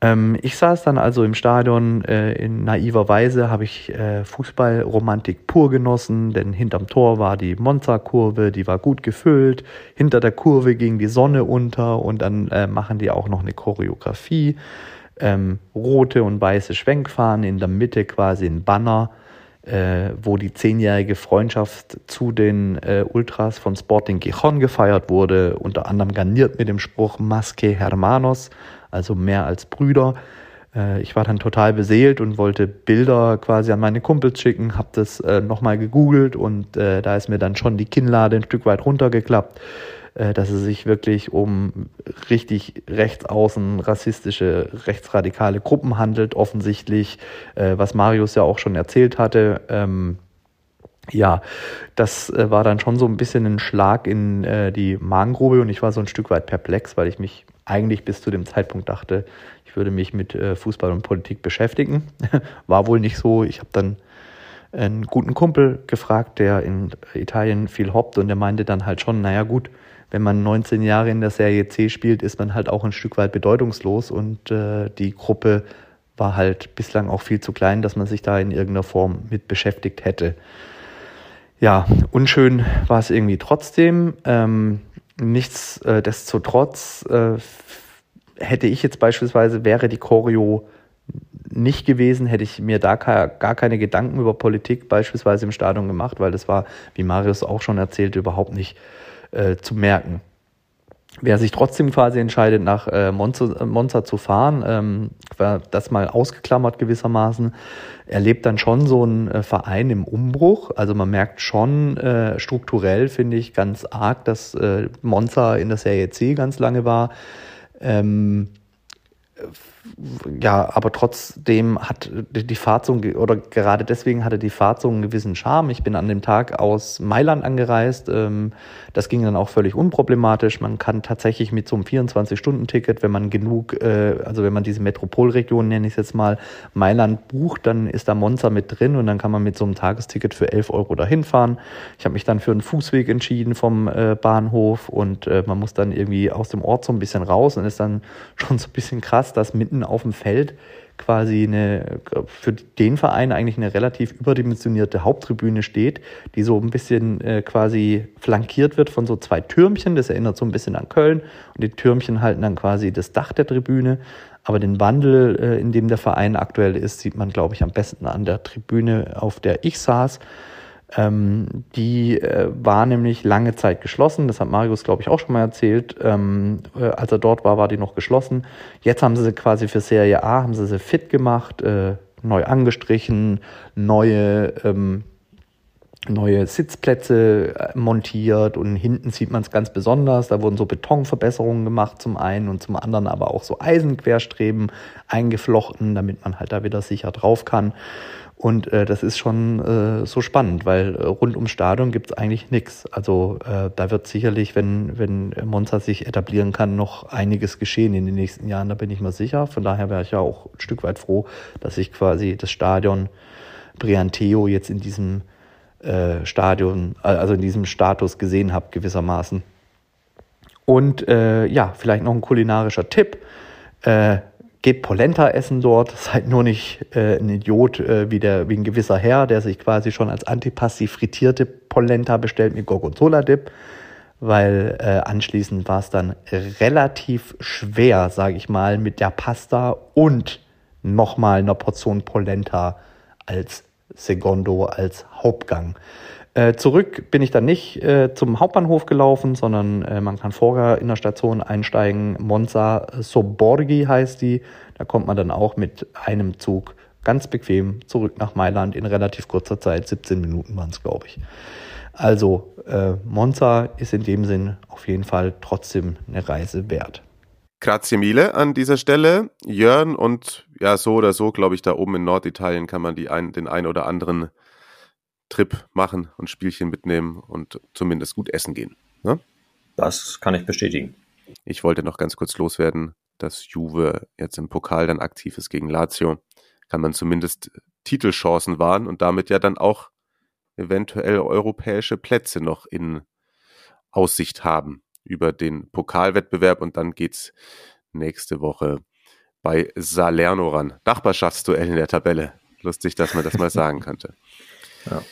Ähm, ich saß dann also im Stadion, äh, in naiver Weise habe ich äh, Fußballromantik pur genossen, denn hinterm Tor war die Monza-Kurve, die war gut gefüllt, hinter der Kurve ging die Sonne unter und dann äh, machen die auch noch eine Choreografie, ähm, rote und weiße Schwenkfahnen, in der Mitte quasi ein Banner, äh, wo die zehnjährige Freundschaft zu den äh, Ultras von Sporting Gijon gefeiert wurde, unter anderem garniert mit dem Spruch Masque Hermanos, also mehr als Brüder. Äh, ich war dann total beseelt und wollte Bilder quasi an meine Kumpels schicken, habe das äh, nochmal gegoogelt und äh, da ist mir dann schon die Kinnlade ein Stück weit runtergeklappt, dass es sich wirklich um richtig rechtsaußen rassistische, rechtsradikale Gruppen handelt, offensichtlich, äh, was Marius ja auch schon erzählt hatte. Ähm, ja, das äh, war dann schon so ein bisschen ein Schlag in äh, die Magengrube und ich war so ein Stück weit perplex, weil ich mich eigentlich bis zu dem Zeitpunkt dachte, ich würde mich mit äh, Fußball und Politik beschäftigen. War wohl nicht so. Ich habe dann einen guten Kumpel gefragt, der in Italien viel hoppt und der meinte dann halt schon, naja gut, wenn man 19 Jahre in der Serie C spielt, ist man halt auch ein Stück weit bedeutungslos und äh, die Gruppe war halt bislang auch viel zu klein, dass man sich da in irgendeiner Form mit beschäftigt hätte. Ja, unschön war es irgendwie trotzdem. Ähm, nichtsdestotrotz äh, hätte ich jetzt beispielsweise, wäre die Choreo nicht gewesen, hätte ich mir da gar keine Gedanken über Politik beispielsweise im Stadion gemacht, weil das war, wie Marius auch schon erzählte, überhaupt nicht äh, zu merken. Wer sich trotzdem quasi entscheidet, nach äh, Monza, Monza, zu fahren, ähm, das mal ausgeklammert gewissermaßen, erlebt dann schon so einen äh, Verein im Umbruch. Also man merkt schon äh, strukturell, finde ich, ganz arg, dass äh, Monza in der Serie C ganz lange war. Ähm, ja, aber trotzdem hat die Fahrt so, oder gerade deswegen hatte die Fahrt so einen gewissen Charme. Ich bin an dem Tag aus Mailand angereist. Ähm, das ging dann auch völlig unproblematisch. Man kann tatsächlich mit so einem 24-Stunden-Ticket, wenn man genug, äh, also wenn man diese Metropolregion, nenne ich es jetzt mal, Mailand bucht, dann ist da Monza mit drin und dann kann man mit so einem Tagesticket für 11 Euro dahin fahren. Ich habe mich dann für einen Fußweg entschieden vom äh, Bahnhof und äh, man muss dann irgendwie aus dem Ort so ein bisschen raus und ist dann schon so ein bisschen krass, dass mitten auf dem Feld quasi eine, für den Verein eigentlich eine relativ überdimensionierte Haupttribüne steht, die so ein bisschen äh, quasi flankiert wird von so zwei Türmchen. Das erinnert so ein bisschen an Köln. Und die Türmchen halten dann quasi das Dach der Tribüne. Aber den Wandel, äh, in dem der Verein aktuell ist, sieht man, glaube ich, am besten an der Tribüne, auf der ich saß. Ähm, die äh, war nämlich lange Zeit geschlossen. Das hat Marius, glaube ich, auch schon mal erzählt. Ähm, äh, als er dort war, war die noch geschlossen. Jetzt haben sie sie quasi für Serie A, haben sie sie fit gemacht, äh, neu angestrichen, neue, ähm, neue Sitzplätze äh, montiert und hinten sieht man es ganz besonders. Da wurden so Betonverbesserungen gemacht zum einen und zum anderen aber auch so Eisenquerstreben eingeflochten, damit man halt da wieder sicher drauf kann. Und äh, das ist schon äh, so spannend, weil äh, rund ums Stadion gibt es eigentlich nichts. Also äh, da wird sicherlich, wenn, wenn Monza sich etablieren kann, noch einiges geschehen in den nächsten Jahren, da bin ich mir sicher. Von daher wäre ich ja auch ein Stück weit froh, dass ich quasi das Stadion Brianteo jetzt in diesem äh, Stadion, äh, also in diesem Status gesehen habe, gewissermaßen. Und äh, ja, vielleicht noch ein kulinarischer Tipp. Geht Polenta essen dort. Seid nur nicht äh, ein Idiot äh, wie, der, wie ein gewisser Herr, der sich quasi schon als Antipasti frittierte Polenta bestellt mit Gorgonzola-Dip, weil äh, anschließend war es dann relativ schwer, sage ich mal, mit der Pasta und nochmal einer Portion Polenta als Secondo, als Hauptgang. Äh, zurück bin ich dann nicht äh, zum Hauptbahnhof gelaufen, sondern äh, man kann vorher in der Station einsteigen. Monza Soborgi heißt die. Da kommt man dann auch mit einem Zug ganz bequem zurück nach Mailand in relativ kurzer Zeit. 17 Minuten waren es, glaube ich. Also äh, Monza ist in dem Sinn auf jeden Fall trotzdem eine Reise wert. Grazie mille an dieser Stelle. Jörn und ja, so oder so, glaube ich, da oben in Norditalien kann man die ein, den ein oder anderen Trip machen und Spielchen mitnehmen und zumindest gut essen gehen. Ne? Das kann ich bestätigen. Ich wollte noch ganz kurz loswerden, dass Juve jetzt im Pokal dann aktiv ist gegen Lazio. Kann man zumindest Titelchancen wahren und damit ja dann auch eventuell europäische Plätze noch in Aussicht haben über den Pokalwettbewerb und dann geht's nächste Woche bei Salerno ran. Nachbarschaftsduell in der Tabelle. Lustig, dass man das mal sagen könnte. Ja.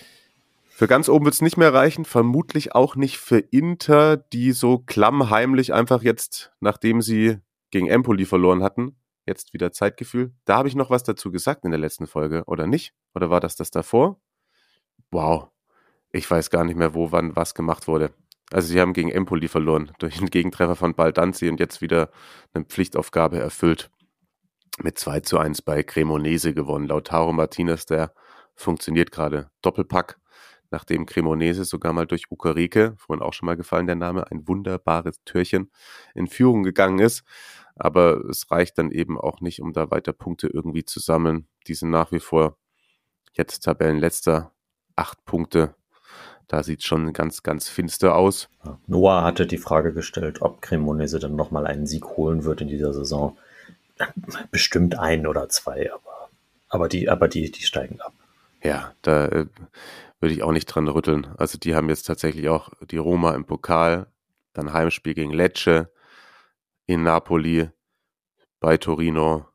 Für ganz oben wird es nicht mehr reichen, vermutlich auch nicht für Inter, die so klammheimlich einfach jetzt, nachdem sie gegen Empoli verloren hatten, jetzt wieder Zeitgefühl. Da habe ich noch was dazu gesagt in der letzten Folge, oder nicht? Oder war das das davor? Wow, ich weiß gar nicht mehr, wo wann was gemacht wurde. Also sie haben gegen Empoli verloren durch einen Gegentreffer von Baldanzi und jetzt wieder eine Pflichtaufgabe erfüllt. Mit 2 zu 1 bei Cremonese gewonnen. Lautaro Martinez, der funktioniert gerade. Doppelpack, nachdem Cremonese sogar mal durch Ukarike, vorhin auch schon mal gefallen der Name, ein wunderbares Türchen in Führung gegangen ist. Aber es reicht dann eben auch nicht, um da weiter Punkte irgendwie zu sammeln. Die sind nach wie vor jetzt Tabellenletzter, acht Punkte Da sieht es schon ganz, ganz finster aus. Noah hatte die Frage gestellt, ob Cremonese dann nochmal einen Sieg holen wird in dieser Saison. Bestimmt ein oder zwei, aber, aber, die, aber die, die steigen ab. Ja, da äh, würde ich auch nicht dran rütteln. Also die haben jetzt tatsächlich auch die Roma im Pokal, dann Heimspiel gegen Lecce in Napoli, bei Torino,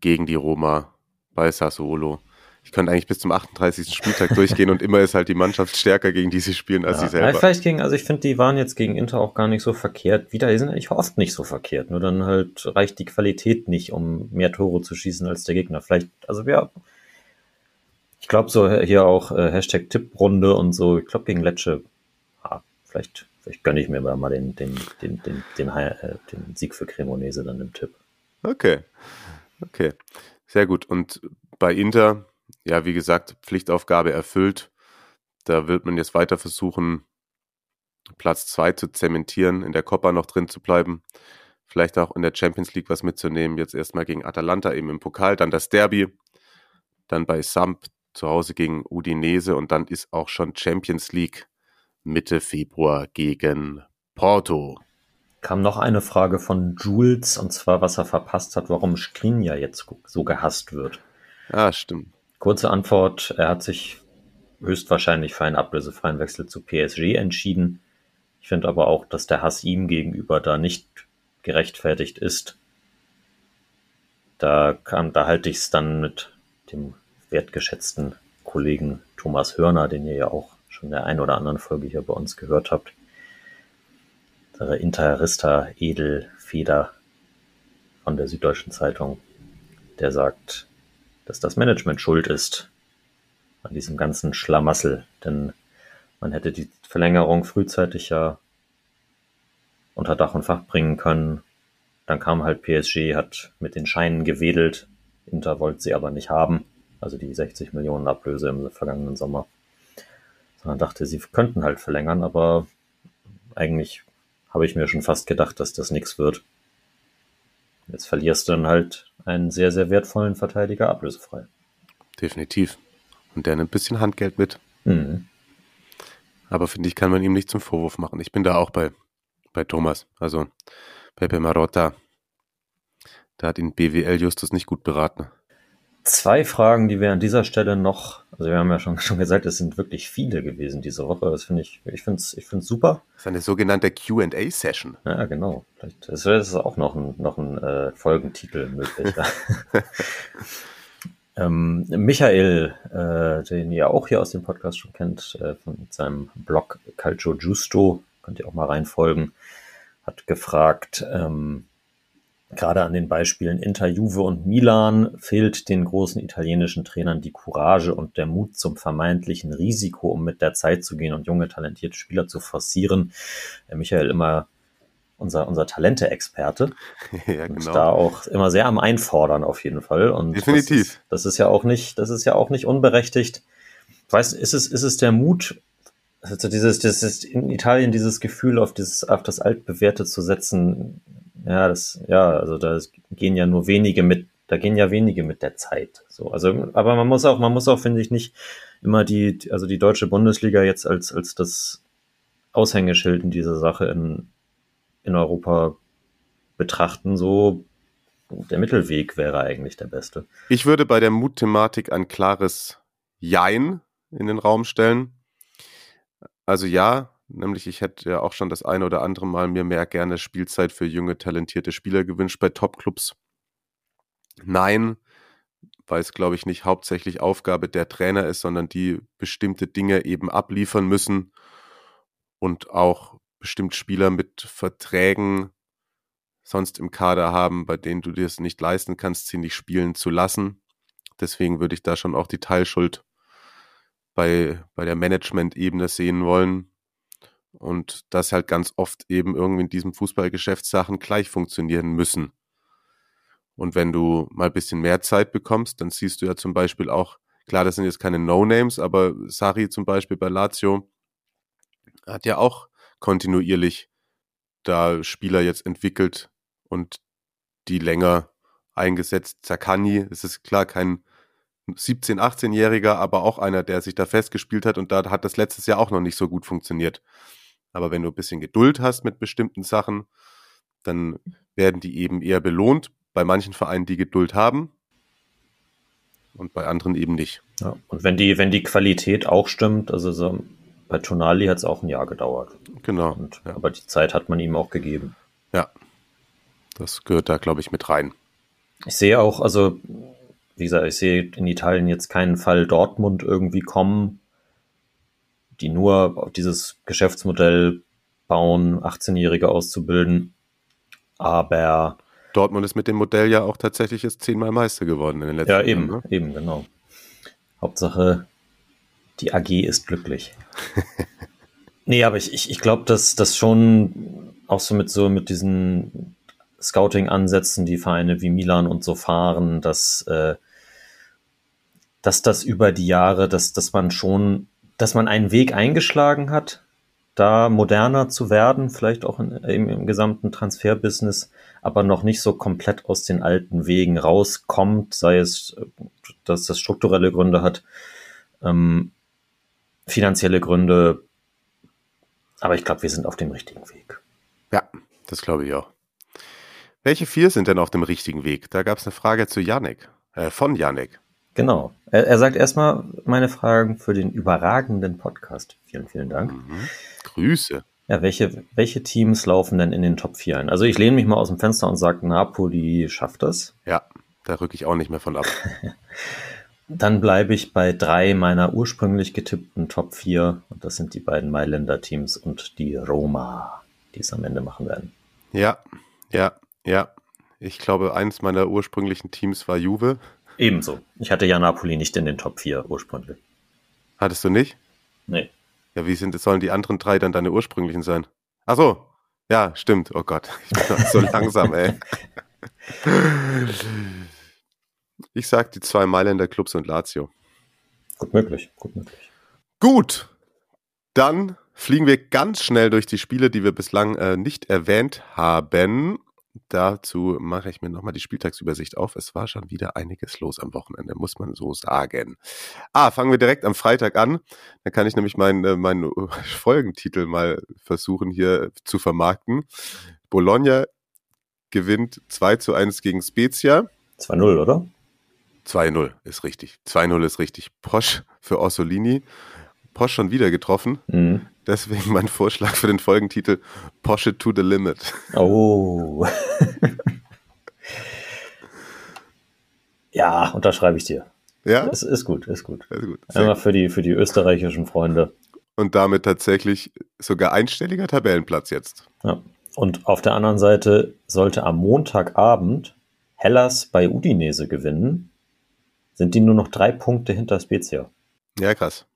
gegen die Roma, bei Sassuolo ich könnte eigentlich bis zum 38. Spieltag durchgehen und immer ist halt die Mannschaft stärker, gegen die sie spielen, als ja, sie selber. Vielleicht gegen, also ich finde, die waren jetzt gegen Inter auch gar nicht so verkehrt. Wieder, die sind eigentlich oft nicht so verkehrt. Nur dann halt reicht die Qualität nicht, um mehr Tore zu schießen als der Gegner. Vielleicht, also ja, ich glaube so hier auch äh, Hashtag Tipprunde und so. Ich glaube gegen Lecce, ah, vielleicht, vielleicht gönne ich mir mal den, den, den, den, den, äh, den Sieg für Cremonese dann im Tipp. Okay, okay, sehr gut. Und bei Inter ja, wie gesagt, Pflichtaufgabe erfüllt. Da wird man jetzt weiter versuchen, Platz zwei zu zementieren, in der Copa noch drin zu bleiben. Vielleicht auch in der Champions League was mitzunehmen. Jetzt erstmal gegen Atalanta eben im Pokal, dann das Derby, dann bei Samp zu Hause gegen Udinese und dann ist auch schon Champions League Mitte Februar gegen Porto. Kam noch eine Frage von Jules und zwar, was er verpasst hat, warum Skriniar jetzt so gehasst wird. Ah, stimmt. Kurze Antwort, er hat sich höchstwahrscheinlich für einen ablösefreien Wechsel zu PSG entschieden. Ich finde aber auch, dass der Hass ihm gegenüber da nicht gerechtfertigt ist. Da kam, da halte ich es dann mit dem wertgeschätzten Kollegen Thomas Hörner, den ihr ja auch schon in der ein oder anderen Folge hier bei uns gehört habt. Der Interista Edelfeder von der Süddeutschen Zeitung, der sagt, dass das Management schuld ist an diesem ganzen Schlamassel. Denn man hätte die Verlängerung frühzeitig ja unter Dach und Fach bringen können. Dann kam halt PSG, hat mit den Scheinen gewedelt. Inter wollte sie aber nicht haben. Also die 60 Millionen Ablöse im vergangenen Sommer. Sondern dachte, sie könnten halt verlängern, aber eigentlich habe ich mir schon fast gedacht, dass das nichts wird. Jetzt verlierst du dann halt einen sehr, sehr wertvollen Verteidiger ablösefrei. Definitiv. Und der nimmt ein bisschen Handgeld mit. Mhm. Aber finde ich, kann man ihm nicht zum Vorwurf machen. Ich bin da auch bei, bei Thomas. Also Pepe Marotta. Da hat ihn BWL Justus nicht gut beraten. Zwei Fragen, die wir an dieser Stelle noch, also wir haben ja schon, schon gesagt, es sind wirklich viele gewesen diese Woche. Das finde ich, ich finde es ich find's super. Das ist eine sogenannte QA-Session. Ja, genau. Vielleicht ist das auch noch ein, noch ein äh, Folgentitel möglich. ähm, Michael, äh, den ihr auch hier aus dem Podcast schon kennt, äh, von seinem Blog Calcio Giusto, könnt ihr auch mal reinfolgen, hat gefragt, ähm, Gerade an den Beispielen Inter, Juve und Milan fehlt den großen italienischen Trainern die Courage und der Mut zum vermeintlichen Risiko, um mit der Zeit zu gehen und junge, talentierte Spieler zu forcieren. Äh, Michael immer unser, unser Talente-Experte. Ja, genau. Und da auch immer sehr am Einfordern auf jeden Fall. Und Definitiv. Das ist, das ist ja auch nicht, das ist ja auch nicht unberechtigt. Weißt, ist es, ist es der Mut, also dieses, das ist in Italien dieses Gefühl auf dieses, auf das Altbewährte zu setzen, ja, das, ja, also da gehen ja nur wenige mit, da gehen ja wenige mit der Zeit. So, also, aber man muss auch, man muss auch, finde ich, nicht immer die, also die deutsche Bundesliga jetzt als, als das Aushängeschild in dieser Sache in, in Europa betrachten. So, der Mittelweg wäre eigentlich der beste. Ich würde bei der Mutthematik ein klares Jein in den Raum stellen. Also ja, Nämlich, ich hätte ja auch schon das eine oder andere Mal mir mehr gerne Spielzeit für junge, talentierte Spieler gewünscht bei Topclubs. Nein, weil es, glaube ich, nicht hauptsächlich Aufgabe der Trainer ist, sondern die bestimmte Dinge eben abliefern müssen und auch bestimmt Spieler mit Verträgen sonst im Kader haben, bei denen du dir es nicht leisten kannst, sie nicht spielen zu lassen. Deswegen würde ich da schon auch die Teilschuld bei, bei der Management-Ebene sehen wollen und dass halt ganz oft eben irgendwie in diesem Fußballgeschäft Sachen gleich funktionieren müssen. Und wenn du mal ein bisschen mehr Zeit bekommst, dann siehst du ja zum Beispiel auch, klar, das sind jetzt keine No-Names, aber Sari zum Beispiel bei Lazio hat ja auch kontinuierlich da Spieler jetzt entwickelt und die länger eingesetzt. Zakani, es ist klar kein 17-, 18-Jähriger, aber auch einer, der sich da festgespielt hat und da hat das letztes Jahr auch noch nicht so gut funktioniert. Aber wenn du ein bisschen Geduld hast mit bestimmten Sachen, dann werden die eben eher belohnt. Bei manchen Vereinen, die Geduld haben und bei anderen eben nicht. Ja, und wenn die, wenn die Qualität auch stimmt, also so, bei Tonali hat es auch ein Jahr gedauert. Genau. Und, ja. Aber die Zeit hat man ihm auch gegeben. Ja, das gehört da, glaube ich, mit rein. Ich sehe auch, also, wie gesagt, ich sehe in Italien jetzt keinen Fall Dortmund irgendwie kommen, die nur auf dieses Geschäftsmodell bauen, 18-Jährige auszubilden. Aber Dortmund ist mit dem Modell ja auch tatsächlich jetzt zehnmal Meister geworden in den letzten Jahren. Ja, eben, Jahren, ne? eben, genau. Hauptsache, die AG ist glücklich. nee, aber ich, ich, ich glaube, dass das schon auch so mit so mit diesen Scouting-Ansätzen, die Vereine wie Milan und so fahren, dass, äh, dass das über die Jahre, dass, dass man schon, dass man einen Weg eingeschlagen hat, da moderner zu werden, vielleicht auch in, im, im gesamten Transferbusiness, aber noch nicht so komplett aus den alten Wegen rauskommt, sei es, dass das strukturelle Gründe hat, ähm, finanzielle Gründe. Aber ich glaube, wir sind auf dem richtigen Weg. Ja, das glaube ich auch. Welche vier sind denn auf dem richtigen Weg? Da gab es eine Frage zu Janik, äh, von Janik. Genau. Er, er, sagt erstmal meine Fragen für den überragenden Podcast. Vielen, vielen Dank. Mhm. Grüße. Ja, welche, welche Teams laufen denn in den Top 4 ein? Also ich lehne mich mal aus dem Fenster und sage, Napoli schafft das. Ja, da rücke ich auch nicht mehr von ab. Dann bleibe ich bei drei meiner ursprünglich getippten Top 4. Und das sind die beiden Mailänder Teams und die Roma, die es am Ende machen werden. Ja, ja, ja. Ich glaube, eins meiner ursprünglichen Teams war Juve. Ebenso. Ich hatte ja Napoli nicht in den Top 4 ursprünglich. Hattest du nicht? Nee. Ja, wie sind, sollen die anderen drei dann deine ursprünglichen sein? Ach so. Ja, stimmt. Oh Gott. Ich bin so langsam, ey. Ich sag die zwei Mailänder Clubs und Lazio. Gut möglich, gut möglich. Gut. Dann fliegen wir ganz schnell durch die Spiele, die wir bislang äh, nicht erwähnt haben. Dazu mache ich mir nochmal die Spieltagsübersicht auf. Es war schon wieder einiges los am Wochenende, muss man so sagen. Ah, fangen wir direkt am Freitag an. Dann kann ich nämlich meinen, äh, meinen Folgentitel mal versuchen hier zu vermarkten. Bologna gewinnt 2 zu 1 gegen Spezia. 2-0, oder? 2-0 ist richtig. 2-0 ist richtig. Posch für Orsolini. Posch schon wieder getroffen. Mhm. Deswegen mein Vorschlag für den Folgentitel Porsche to the Limit. Oh. ja, unterschreibe ich dir. Ja? Es ist gut, ist gut. Ist gut. Einmal für die, für die österreichischen Freunde. Und damit tatsächlich sogar einstelliger Tabellenplatz jetzt. Ja. Und auf der anderen Seite sollte am Montagabend Hellas bei Udinese gewinnen, sind die nur noch drei Punkte hinter Spezia. Ja, krass.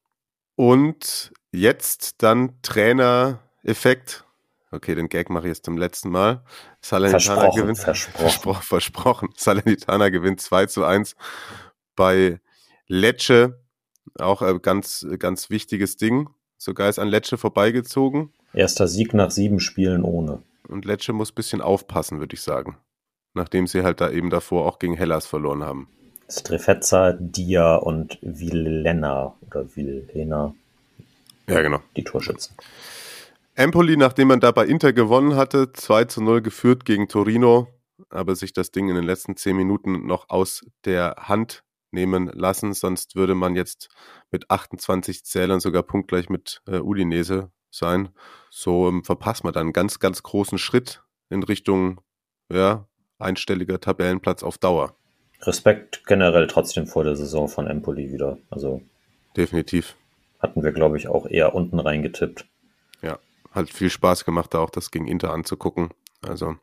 Und jetzt dann Trainer-Effekt. Okay, den Gag mache ich jetzt zum letzten Mal. Salernitana gewinnt. Versprochen. versprochen. Salernitana gewinnt 2 zu 1 bei Lecce. Auch ein ganz, ganz wichtiges Ding. Sogar ist an Lecce vorbeigezogen. Erster Sieg nach sieben Spielen ohne. Und Lecce muss ein bisschen aufpassen, würde ich sagen. Nachdem sie halt da eben davor auch gegen Hellas verloren haben. Strefezza, Dia und Villena oder Villena. Ja, genau. Die Torschützen. Empoli, nachdem man da bei Inter gewonnen hatte, 2 zu 0 geführt gegen Torino, aber sich das Ding in den letzten 10 Minuten noch aus der Hand nehmen lassen, sonst würde man jetzt mit 28 Zählern sogar punktgleich mit äh, Udinese sein. So ähm, verpasst man dann einen ganz, ganz großen Schritt in Richtung ja, einstelliger Tabellenplatz auf Dauer. Respekt generell trotzdem vor der Saison von Empoli wieder. Also definitiv. Hatten wir, glaube ich, auch eher unten reingetippt. Ja, hat viel Spaß gemacht, da auch das gegen Inter anzugucken. Also,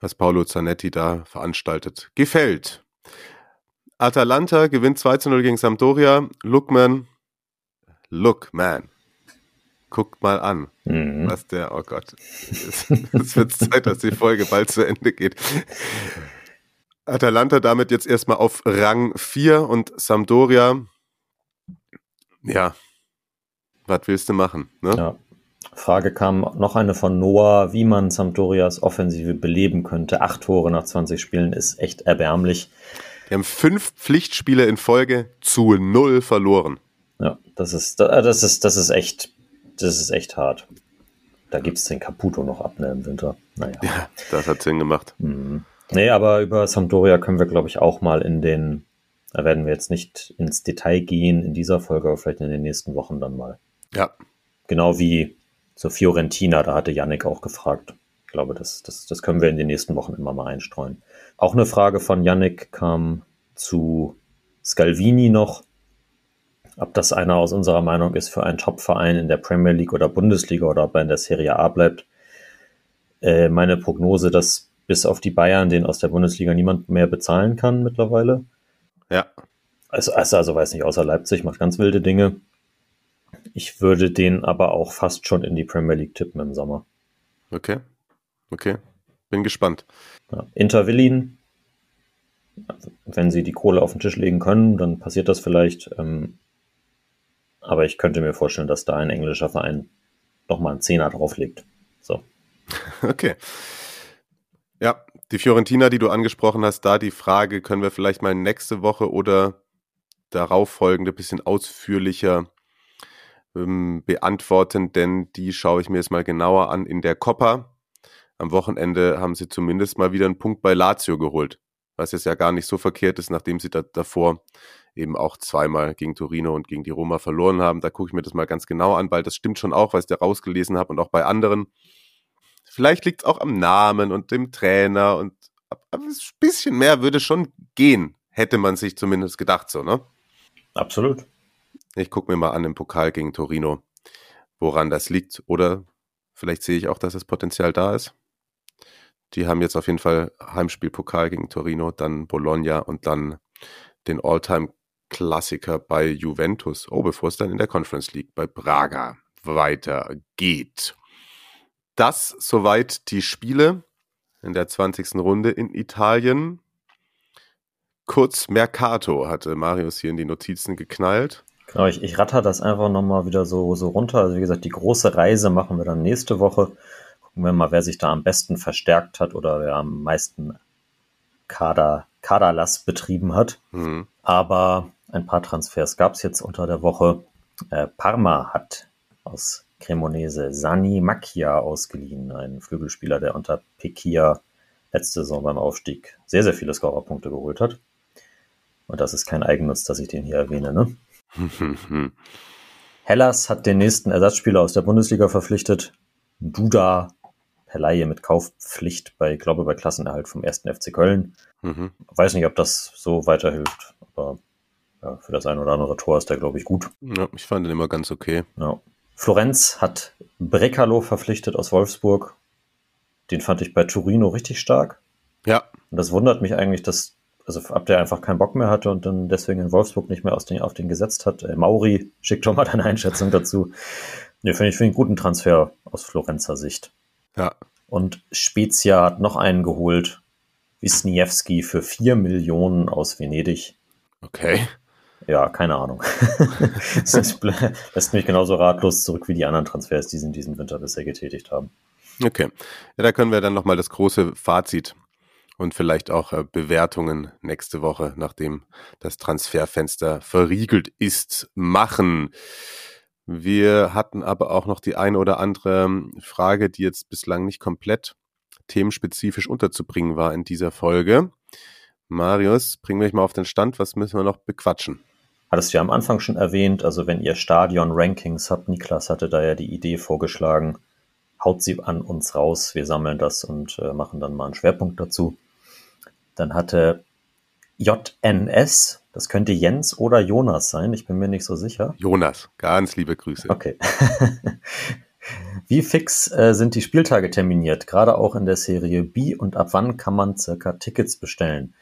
was Paolo Zanetti da veranstaltet. Gefällt. Atalanta gewinnt 2 zu 0 gegen Sampdoria. Lookman. Lookman. Guckt mal an, mhm. was der, oh Gott. Es wird Zeit, dass die Folge bald zu Ende geht. Atalanta damit jetzt erstmal auf Rang 4 und Sampdoria, ja, was willst du machen? Ne? Ja. Frage kam noch eine von Noah, wie man Sampdorias Offensive beleben könnte. Acht Tore nach 20 Spielen ist echt erbärmlich. Die haben fünf Pflichtspiele in Folge zu null verloren. Ja, das ist, das ist, das ist echt, das ist echt hart. Da gibt es den Caputo noch ab ne, im Winter. Naja. Ja, das hat Sinn gemacht. Mhm. Nee, aber über Sampdoria können wir, glaube ich, auch mal in den, da werden wir jetzt nicht ins Detail gehen in dieser Folge, aber vielleicht in den nächsten Wochen dann mal. Ja. Genau wie zur Fiorentina, da hatte Yannick auch gefragt. Ich glaube, das, das, das können wir in den nächsten Wochen immer mal einstreuen. Auch eine Frage von Yannick kam zu Scalvini noch, ob das einer aus unserer Meinung ist für einen Top-Verein in der Premier League oder Bundesliga oder ob er in der Serie A bleibt. Äh, meine Prognose, dass bis auf die Bayern den aus der Bundesliga niemand mehr bezahlen kann mittlerweile. Ja. Also, also, also weiß nicht, außer Leipzig macht ganz wilde Dinge. Ich würde den aber auch fast schon in die Premier League tippen im Sommer. Okay. Okay. Bin gespannt. Ja. Inter will ihn. Wenn sie die Kohle auf den Tisch legen können, dann passiert das vielleicht. Ähm, aber ich könnte mir vorstellen, dass da ein englischer Verein nochmal einen Zehner drauflegt. So. Okay. Ja, die Fiorentina, die du angesprochen hast, da die Frage können wir vielleicht mal nächste Woche oder darauf folgende bisschen ausführlicher ähm, beantworten, denn die schaue ich mir jetzt mal genauer an in der Coppa. Am Wochenende haben sie zumindest mal wieder einen Punkt bei Lazio geholt, was jetzt ja gar nicht so verkehrt ist, nachdem sie da davor eben auch zweimal gegen Torino und gegen die Roma verloren haben. Da gucke ich mir das mal ganz genau an, weil das stimmt schon auch, was ich da rausgelesen habe und auch bei anderen. Vielleicht liegt es auch am Namen und dem Trainer und ein bisschen mehr würde schon gehen, hätte man sich zumindest gedacht so, ne? Absolut. Ich gucke mir mal an im Pokal gegen Torino, woran das liegt. Oder vielleicht sehe ich auch, dass das Potenzial da ist. Die haben jetzt auf jeden Fall Heimspiel-Pokal gegen Torino, dann Bologna und dann den All-Time-Klassiker bei Juventus. Oh, bevor es dann in der Conference League bei Braga weitergeht. Das soweit die Spiele in der 20. Runde in Italien. Kurz Mercato hatte Marius hier in die Notizen geknallt. Genau, ich, ich ratter das einfach nochmal wieder so, so runter. Also wie gesagt, die große Reise machen wir dann nächste Woche. Gucken wir mal, wer sich da am besten verstärkt hat oder wer am meisten Kader, Kaderlass betrieben hat. Mhm. Aber ein paar Transfers gab es jetzt unter der Woche. Äh, Parma hat aus Cremonese Sani Macchia ausgeliehen, ein Flügelspieler, der unter Pekia letzte Saison beim Aufstieg sehr, sehr viele Scorerpunkte geholt hat. Und das ist kein Eigennutz, dass ich den hier erwähne, ne? Hellas hat den nächsten Ersatzspieler aus der Bundesliga verpflichtet. Duda per Laie mit Kaufpflicht bei, glaube bei Klassenerhalt vom 1. FC Köln. Mhm. Weiß nicht, ob das so weiterhilft, aber ja, für das ein oder andere Tor ist der, glaube ich, gut. Ja, ich fand den immer ganz okay. Ja. Florenz hat Brekalo verpflichtet aus Wolfsburg. Den fand ich bei Torino richtig stark. Ja. Und das wundert mich eigentlich, dass, also ab der einfach keinen Bock mehr hatte und dann deswegen in Wolfsburg nicht mehr aus den, auf den gesetzt hat. Äh, Mauri, schick doch mal deine Einschätzung dazu. Ne, finde ich, ich einen guten Transfer aus Florenzer Sicht. Ja. Und Spezia hat noch einen geholt. Wisniewski für vier Millionen aus Venedig. Okay. Ja, keine Ahnung. das lässt mich genauso ratlos zurück wie die anderen Transfers, die sie in diesem Winter bisher getätigt haben. Okay. Ja, da können wir dann nochmal das große Fazit und vielleicht auch äh, Bewertungen nächste Woche, nachdem das Transferfenster verriegelt ist, machen. Wir hatten aber auch noch die eine oder andere Frage, die jetzt bislang nicht komplett themenspezifisch unterzubringen war in dieser Folge. Marius, bringen wir mich mal auf den Stand. Was müssen wir noch bequatschen? Hattest du ja am Anfang schon erwähnt, also wenn ihr Stadion-Rankings habt, Niklas hatte da ja die Idee vorgeschlagen, haut sie an uns raus, wir sammeln das und äh, machen dann mal einen Schwerpunkt dazu. Dann hatte JNS, das könnte Jens oder Jonas sein, ich bin mir nicht so sicher. Jonas, ganz liebe Grüße. Okay. Wie fix äh, sind die Spieltage terminiert, gerade auch in der Serie B und ab wann kann man circa Tickets bestellen?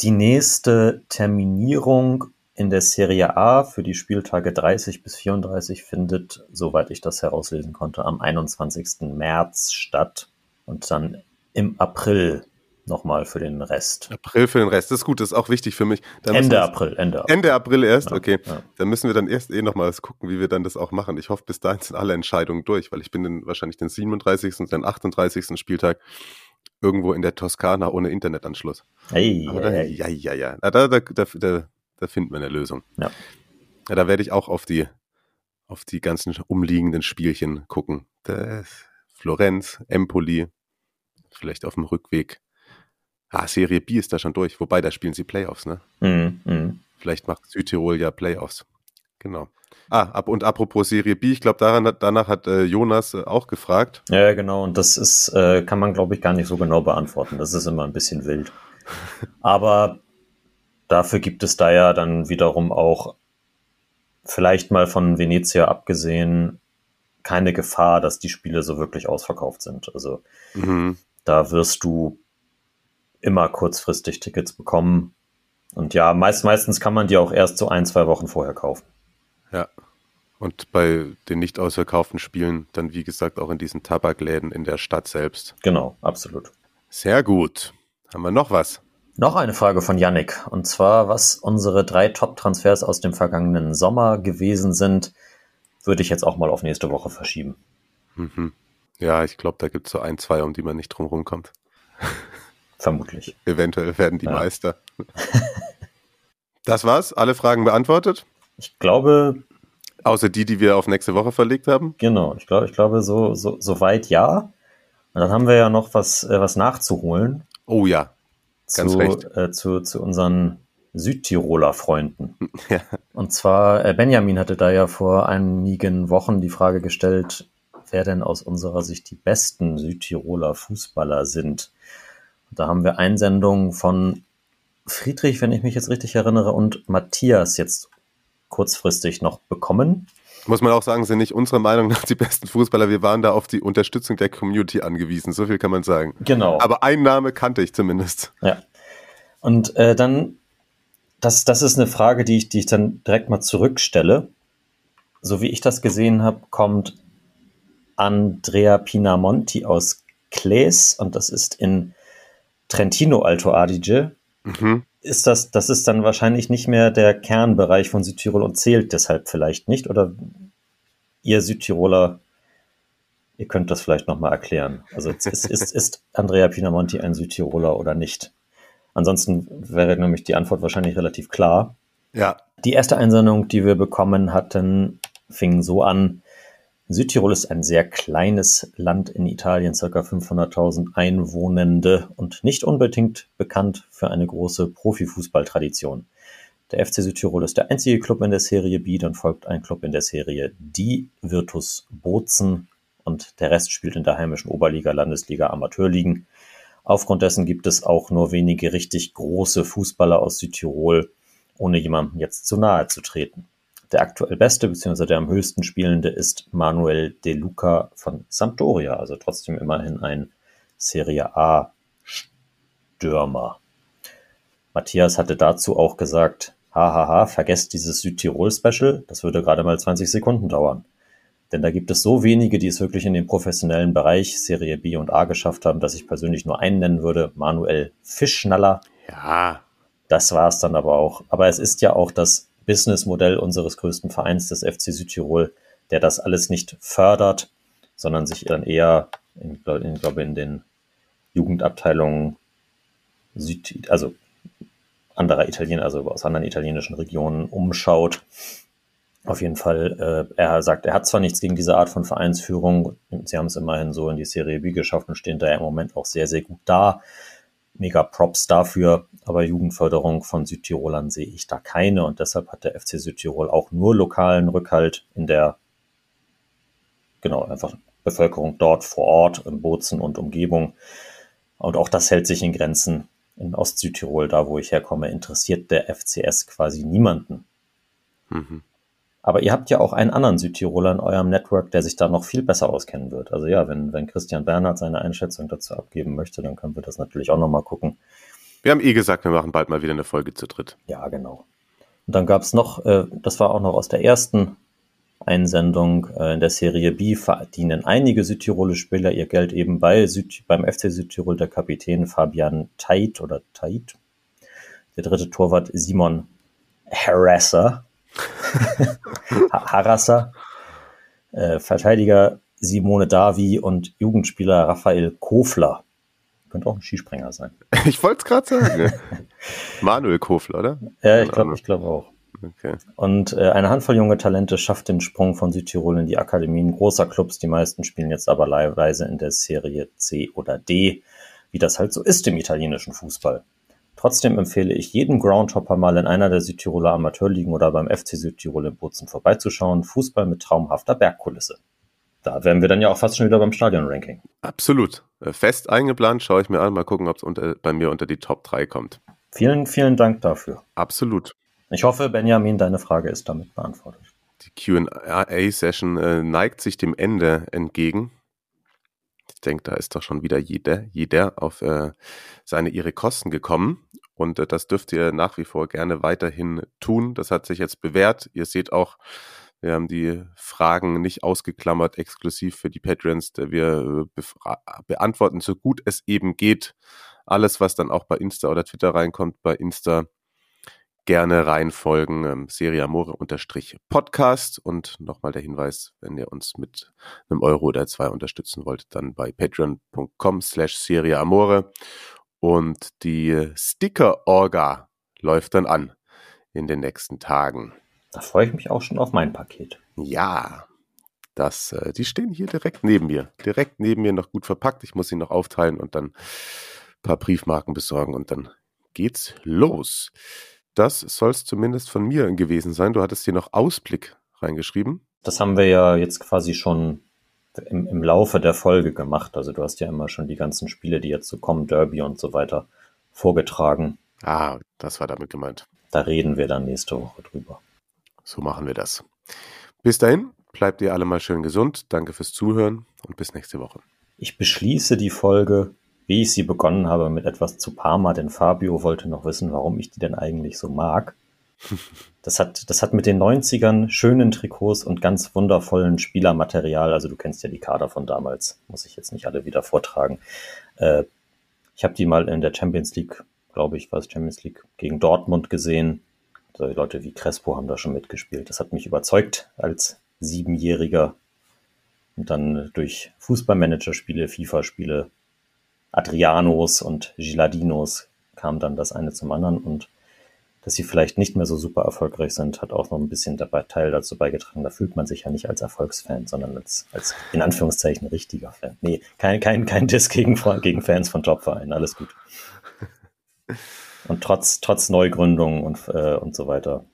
Die nächste Terminierung in der Serie A für die Spieltage 30 bis 34 findet, soweit ich das herauslesen konnte, am 21. März statt und dann im April nochmal für den Rest. April für den Rest, das ist gut, das ist auch wichtig für mich. Da Ende April, Ende April. Ende April erst, ja, okay. Ja. Dann müssen wir dann erst eh nochmal gucken, wie wir dann das auch machen. Ich hoffe, bis dahin sind alle Entscheidungen durch, weil ich bin den, wahrscheinlich den 37. und den 38. Spieltag irgendwo in der Toskana ohne Internetanschluss. Hey, Aber da, hey, ja, ja, ja. Da, da, da, da, da finden wir eine Lösung. Ja. ja da werde ich auch auf die, auf die ganzen umliegenden Spielchen gucken. Das Florenz, Empoli, vielleicht auf dem Rückweg. Ah, Serie B ist da schon durch, wobei da spielen sie Playoffs, ne? Mhm, mhm. Vielleicht macht Südtirol ja Playoffs. Genau. Ah, ab und apropos Serie B, ich glaube, danach hat äh, Jonas äh, auch gefragt. Ja, genau. Und das ist, äh, kann man, glaube ich, gar nicht so genau beantworten. Das ist immer ein bisschen wild. Aber dafür gibt es da ja dann wiederum auch, vielleicht mal von Venezia abgesehen, keine Gefahr, dass die Spiele so wirklich ausverkauft sind. Also Mhm. da wirst du immer kurzfristig Tickets bekommen. Und ja, meist, meistens kann man die auch erst so ein, zwei Wochen vorher kaufen. Ja. Und bei den nicht ausverkauften Spielen dann, wie gesagt, auch in diesen Tabakläden in der Stadt selbst. Genau, absolut. Sehr gut. Haben wir noch was? Noch eine Frage von Yannick. Und zwar, was unsere drei Top-Transfers aus dem vergangenen Sommer gewesen sind, würde ich jetzt auch mal auf nächste Woche verschieben. Mhm. Ja, ich glaube, da gibt es so ein, zwei, um die man nicht drum rumkommt. Vermutlich. Eventuell werden die Ja. Meister. das war's. Alle Fragen beantwortet. Ich glaube, Außer die, die wir auf nächste Woche verlegt haben. genau, ich glaube, ich glaube, so, so, so weit ja. Und dann haben wir ja noch was, äh, was nachzuholen Oh ja. Ganz zu, recht. Äh, zu, zu unseren Südtiroler Freunden. Ja. Und zwar, äh, Benjamin hatte da ja vor einigen Wochen die Frage gestellt, wer denn aus unserer Sicht die besten Südtiroler Fußballer sind. Und da haben wir Einsendungen von Friedrich, wenn ich mich jetzt richtig erinnere, und Matthias jetzt kurzfristig noch bekommen. Muss man auch sagen, sind nicht unserer Meinung nach die besten Fußballer. Wir waren da auf die Unterstützung der Community angewiesen. So viel kann man sagen. Genau. Aber ein Name kannte ich zumindest. Ja. Und äh, dann, das, das ist eine Frage, die ich, die ich dann direkt mal zurückstelle. So wie ich das gesehen habe, kommt Andrea Pinamonti aus Claes und das ist in Trentino Alto Adige. Mhm. Ist das, das ist dann wahrscheinlich nicht mehr der Kernbereich von Südtirol und zählt deshalb vielleicht nicht? Oder ihr Südtiroler, ihr könnt das vielleicht nochmal erklären. Also ist, ist, ist Andrea Pinamonti ein Südtiroler oder nicht? Ansonsten wäre nämlich die Antwort wahrscheinlich relativ klar. Ja. Die erste Einsendung, die wir bekommen hatten, fing so an. Südtirol ist ein sehr kleines Land in Italien, ca. 500.000 Einwohnende und nicht unbedingt bekannt für eine große Profifußballtradition. Der FC Südtirol ist der einzige Club in der Serie B, dann folgt ein Club in der Serie D, Virtus Bozen und der Rest spielt in der heimischen Oberliga, Landesliga, Amateurligen. Aufgrund dessen gibt es auch nur wenige richtig große Fußballer aus Südtirol, ohne jemandem jetzt zu nahe zu treten. Der aktuell beste bzw. der am höchsten spielende ist Manuel De Luca von Sampdoria, also trotzdem immerhin ein Serie A Stürmer. Matthias hatte dazu auch gesagt, hahaha, vergesst dieses Südtirol-Special, das würde gerade mal 20 Sekunden dauern. Denn da gibt es so wenige, die es wirklich in den professionellen Bereich Serie B und A geschafft haben, dass ich persönlich nur einen nennen würde, Manuel Fischschnaller. Ja. Das war es dann aber auch. Aber es ist ja auch das Businessmodell unseres größten Vereins, des FC Südtirol, der das alles nicht fördert, sondern sich dann eher, in, in, glaube in den Jugendabteilungen Süd, also anderer Italiener, also aus anderen italienischen Regionen umschaut. Auf jeden Fall, äh, er sagt, er hat zwar nichts gegen diese Art von Vereinsführung, sie haben es immerhin so in die Serie B geschafft und stehen da im Moment auch sehr, sehr gut da. Mega Props dafür, aber Jugendförderung von Südtirolern sehe ich da keine und deshalb hat der FC Südtirol auch nur lokalen Rückhalt in der, genau, einfach Bevölkerung dort vor Ort, in Bozen und Umgebung. Und auch das hält sich in Grenzen. In Ostsüdtirol, da wo ich herkomme, interessiert der FCS quasi niemanden. Mhm. Aber ihr habt ja auch einen anderen Südtiroler in eurem Network, der sich da noch viel besser auskennen wird. Also ja, wenn, wenn Christian Bernhard seine Einschätzung dazu abgeben möchte, dann können wir das natürlich auch nochmal gucken. Wir haben eh gesagt, wir machen bald mal wieder eine Folge zu dritt. Ja, genau. Und dann gab es noch, äh, das war auch noch aus der ersten Einsendung äh, in der Serie B, verdienen einige südtirolische Spieler ihr Geld eben bei Süd, beim FC Südtirol der Kapitän Fabian Tait oder Tait. Der dritte Torwart Simon Harasser. Harasser. Äh, Verteidiger Simone Davi und Jugendspieler Raphael Kofler. Könnte auch ein Skispringer sein. Ich wollte es gerade sagen. Manuel Kofler, oder? Ja, ich glaube ich glaub auch. Okay. Und äh, eine Handvoll junge Talente schafft den Sprung von Südtirol in die Akademien großer Clubs. Die meisten spielen jetzt aber leihweise in der Serie C oder D, wie das halt so ist im italienischen Fußball. Trotzdem empfehle ich jedem Groundhopper mal in einer der Südtiroler Amateurligen oder beim FC Südtirol in Bozen vorbeizuschauen. Fußball mit traumhafter Bergkulisse. Da wären wir dann ja auch fast schon wieder beim Stadion-Ranking. Absolut. Äh, Fest eingeplant, schaue ich mir an, mal gucken, ob es bei mir unter die Top 3 kommt. Vielen, vielen Dank dafür. Absolut. Ich hoffe, Benjamin, deine Frage ist damit beantwortet. Die QA-Session äh, neigt sich dem Ende entgegen. Ich denke, da ist doch schon wieder jeder, jeder auf äh, seine ihre Kosten gekommen. Und äh, das dürft ihr nach wie vor gerne weiterhin tun. Das hat sich jetzt bewährt. Ihr seht auch, wir haben die Fragen nicht ausgeklammert, exklusiv für die Patrons. Wir äh, beantworten so gut es eben geht. Alles, was dann auch bei Insta oder Twitter reinkommt, bei Insta gerne reinfolgen. Ähm, Serie Amore unterstrich Podcast. Und nochmal der Hinweis, wenn ihr uns mit einem Euro oder zwei unterstützen wollt, dann bei patreon.com slash Serie Amore. Und die Sticker-Orga läuft dann an in den nächsten Tagen. Da freue ich mich auch schon auf mein Paket. Ja, das, äh, die stehen hier direkt neben mir. Direkt neben mir noch gut verpackt. Ich muss sie noch aufteilen und dann ein paar Briefmarken besorgen und dann geht's los. Das soll es zumindest von mir gewesen sein. Du hattest hier noch Ausblick reingeschrieben. Das haben wir ja jetzt quasi schon im, im Laufe der Folge gemacht. Also du hast ja immer schon die ganzen Spiele, die jetzt so kommen, Derby und so weiter, vorgetragen. Ah, das war damit gemeint. Da reden wir dann nächste Woche drüber. So machen wir das. Bis dahin, bleibt ihr alle mal schön gesund. Danke fürs Zuhören und bis nächste Woche. Ich beschließe die Folge wie ich sie begonnen habe mit etwas zu Parma, denn Fabio wollte noch wissen, warum ich die denn eigentlich so mag. Das hat, das hat mit den 90ern schönen Trikots und ganz wundervollen Spielermaterial, also du kennst ja die Kader von damals, muss ich jetzt nicht alle wieder vortragen. Äh, ich habe die mal in der Champions League, glaube ich, war es Champions League, gegen Dortmund gesehen. So Leute wie Crespo haben da schon mitgespielt. Das hat mich überzeugt als Siebenjähriger. Und dann durch Fußballmanager-Spiele, FIFA-Spiele Adrianos und Giladinos kam dann das eine zum anderen und dass sie vielleicht nicht mehr so super erfolgreich sind, hat auch noch ein bisschen dabei Teil dazu beigetragen. Da fühlt man sich ja nicht als Erfolgsfan, sondern als, als in Anführungszeichen richtiger Fan. Nee, kein, kein, kein Diss gegen, gegen Fans von Jobvereinen, alles gut. Und trotz, trotz Neugründung und, äh, und so weiter.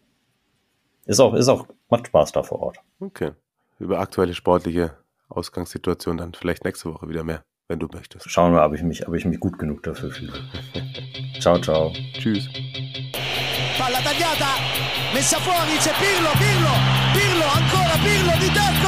Ist auch, ist auch, macht Spaß da vor Ort. Okay. Über aktuelle sportliche Ausgangssituation dann vielleicht nächste Woche wieder mehr wenn du möchtest. Schauen wir, ob ich mich, ob ich mich gut genug dafür fühle. ciao, ciao. Tschüss. Palla tagliata, messa fuori, c'è Pirlo, Pirlo, Pirlo, ancora Pirlo di testa.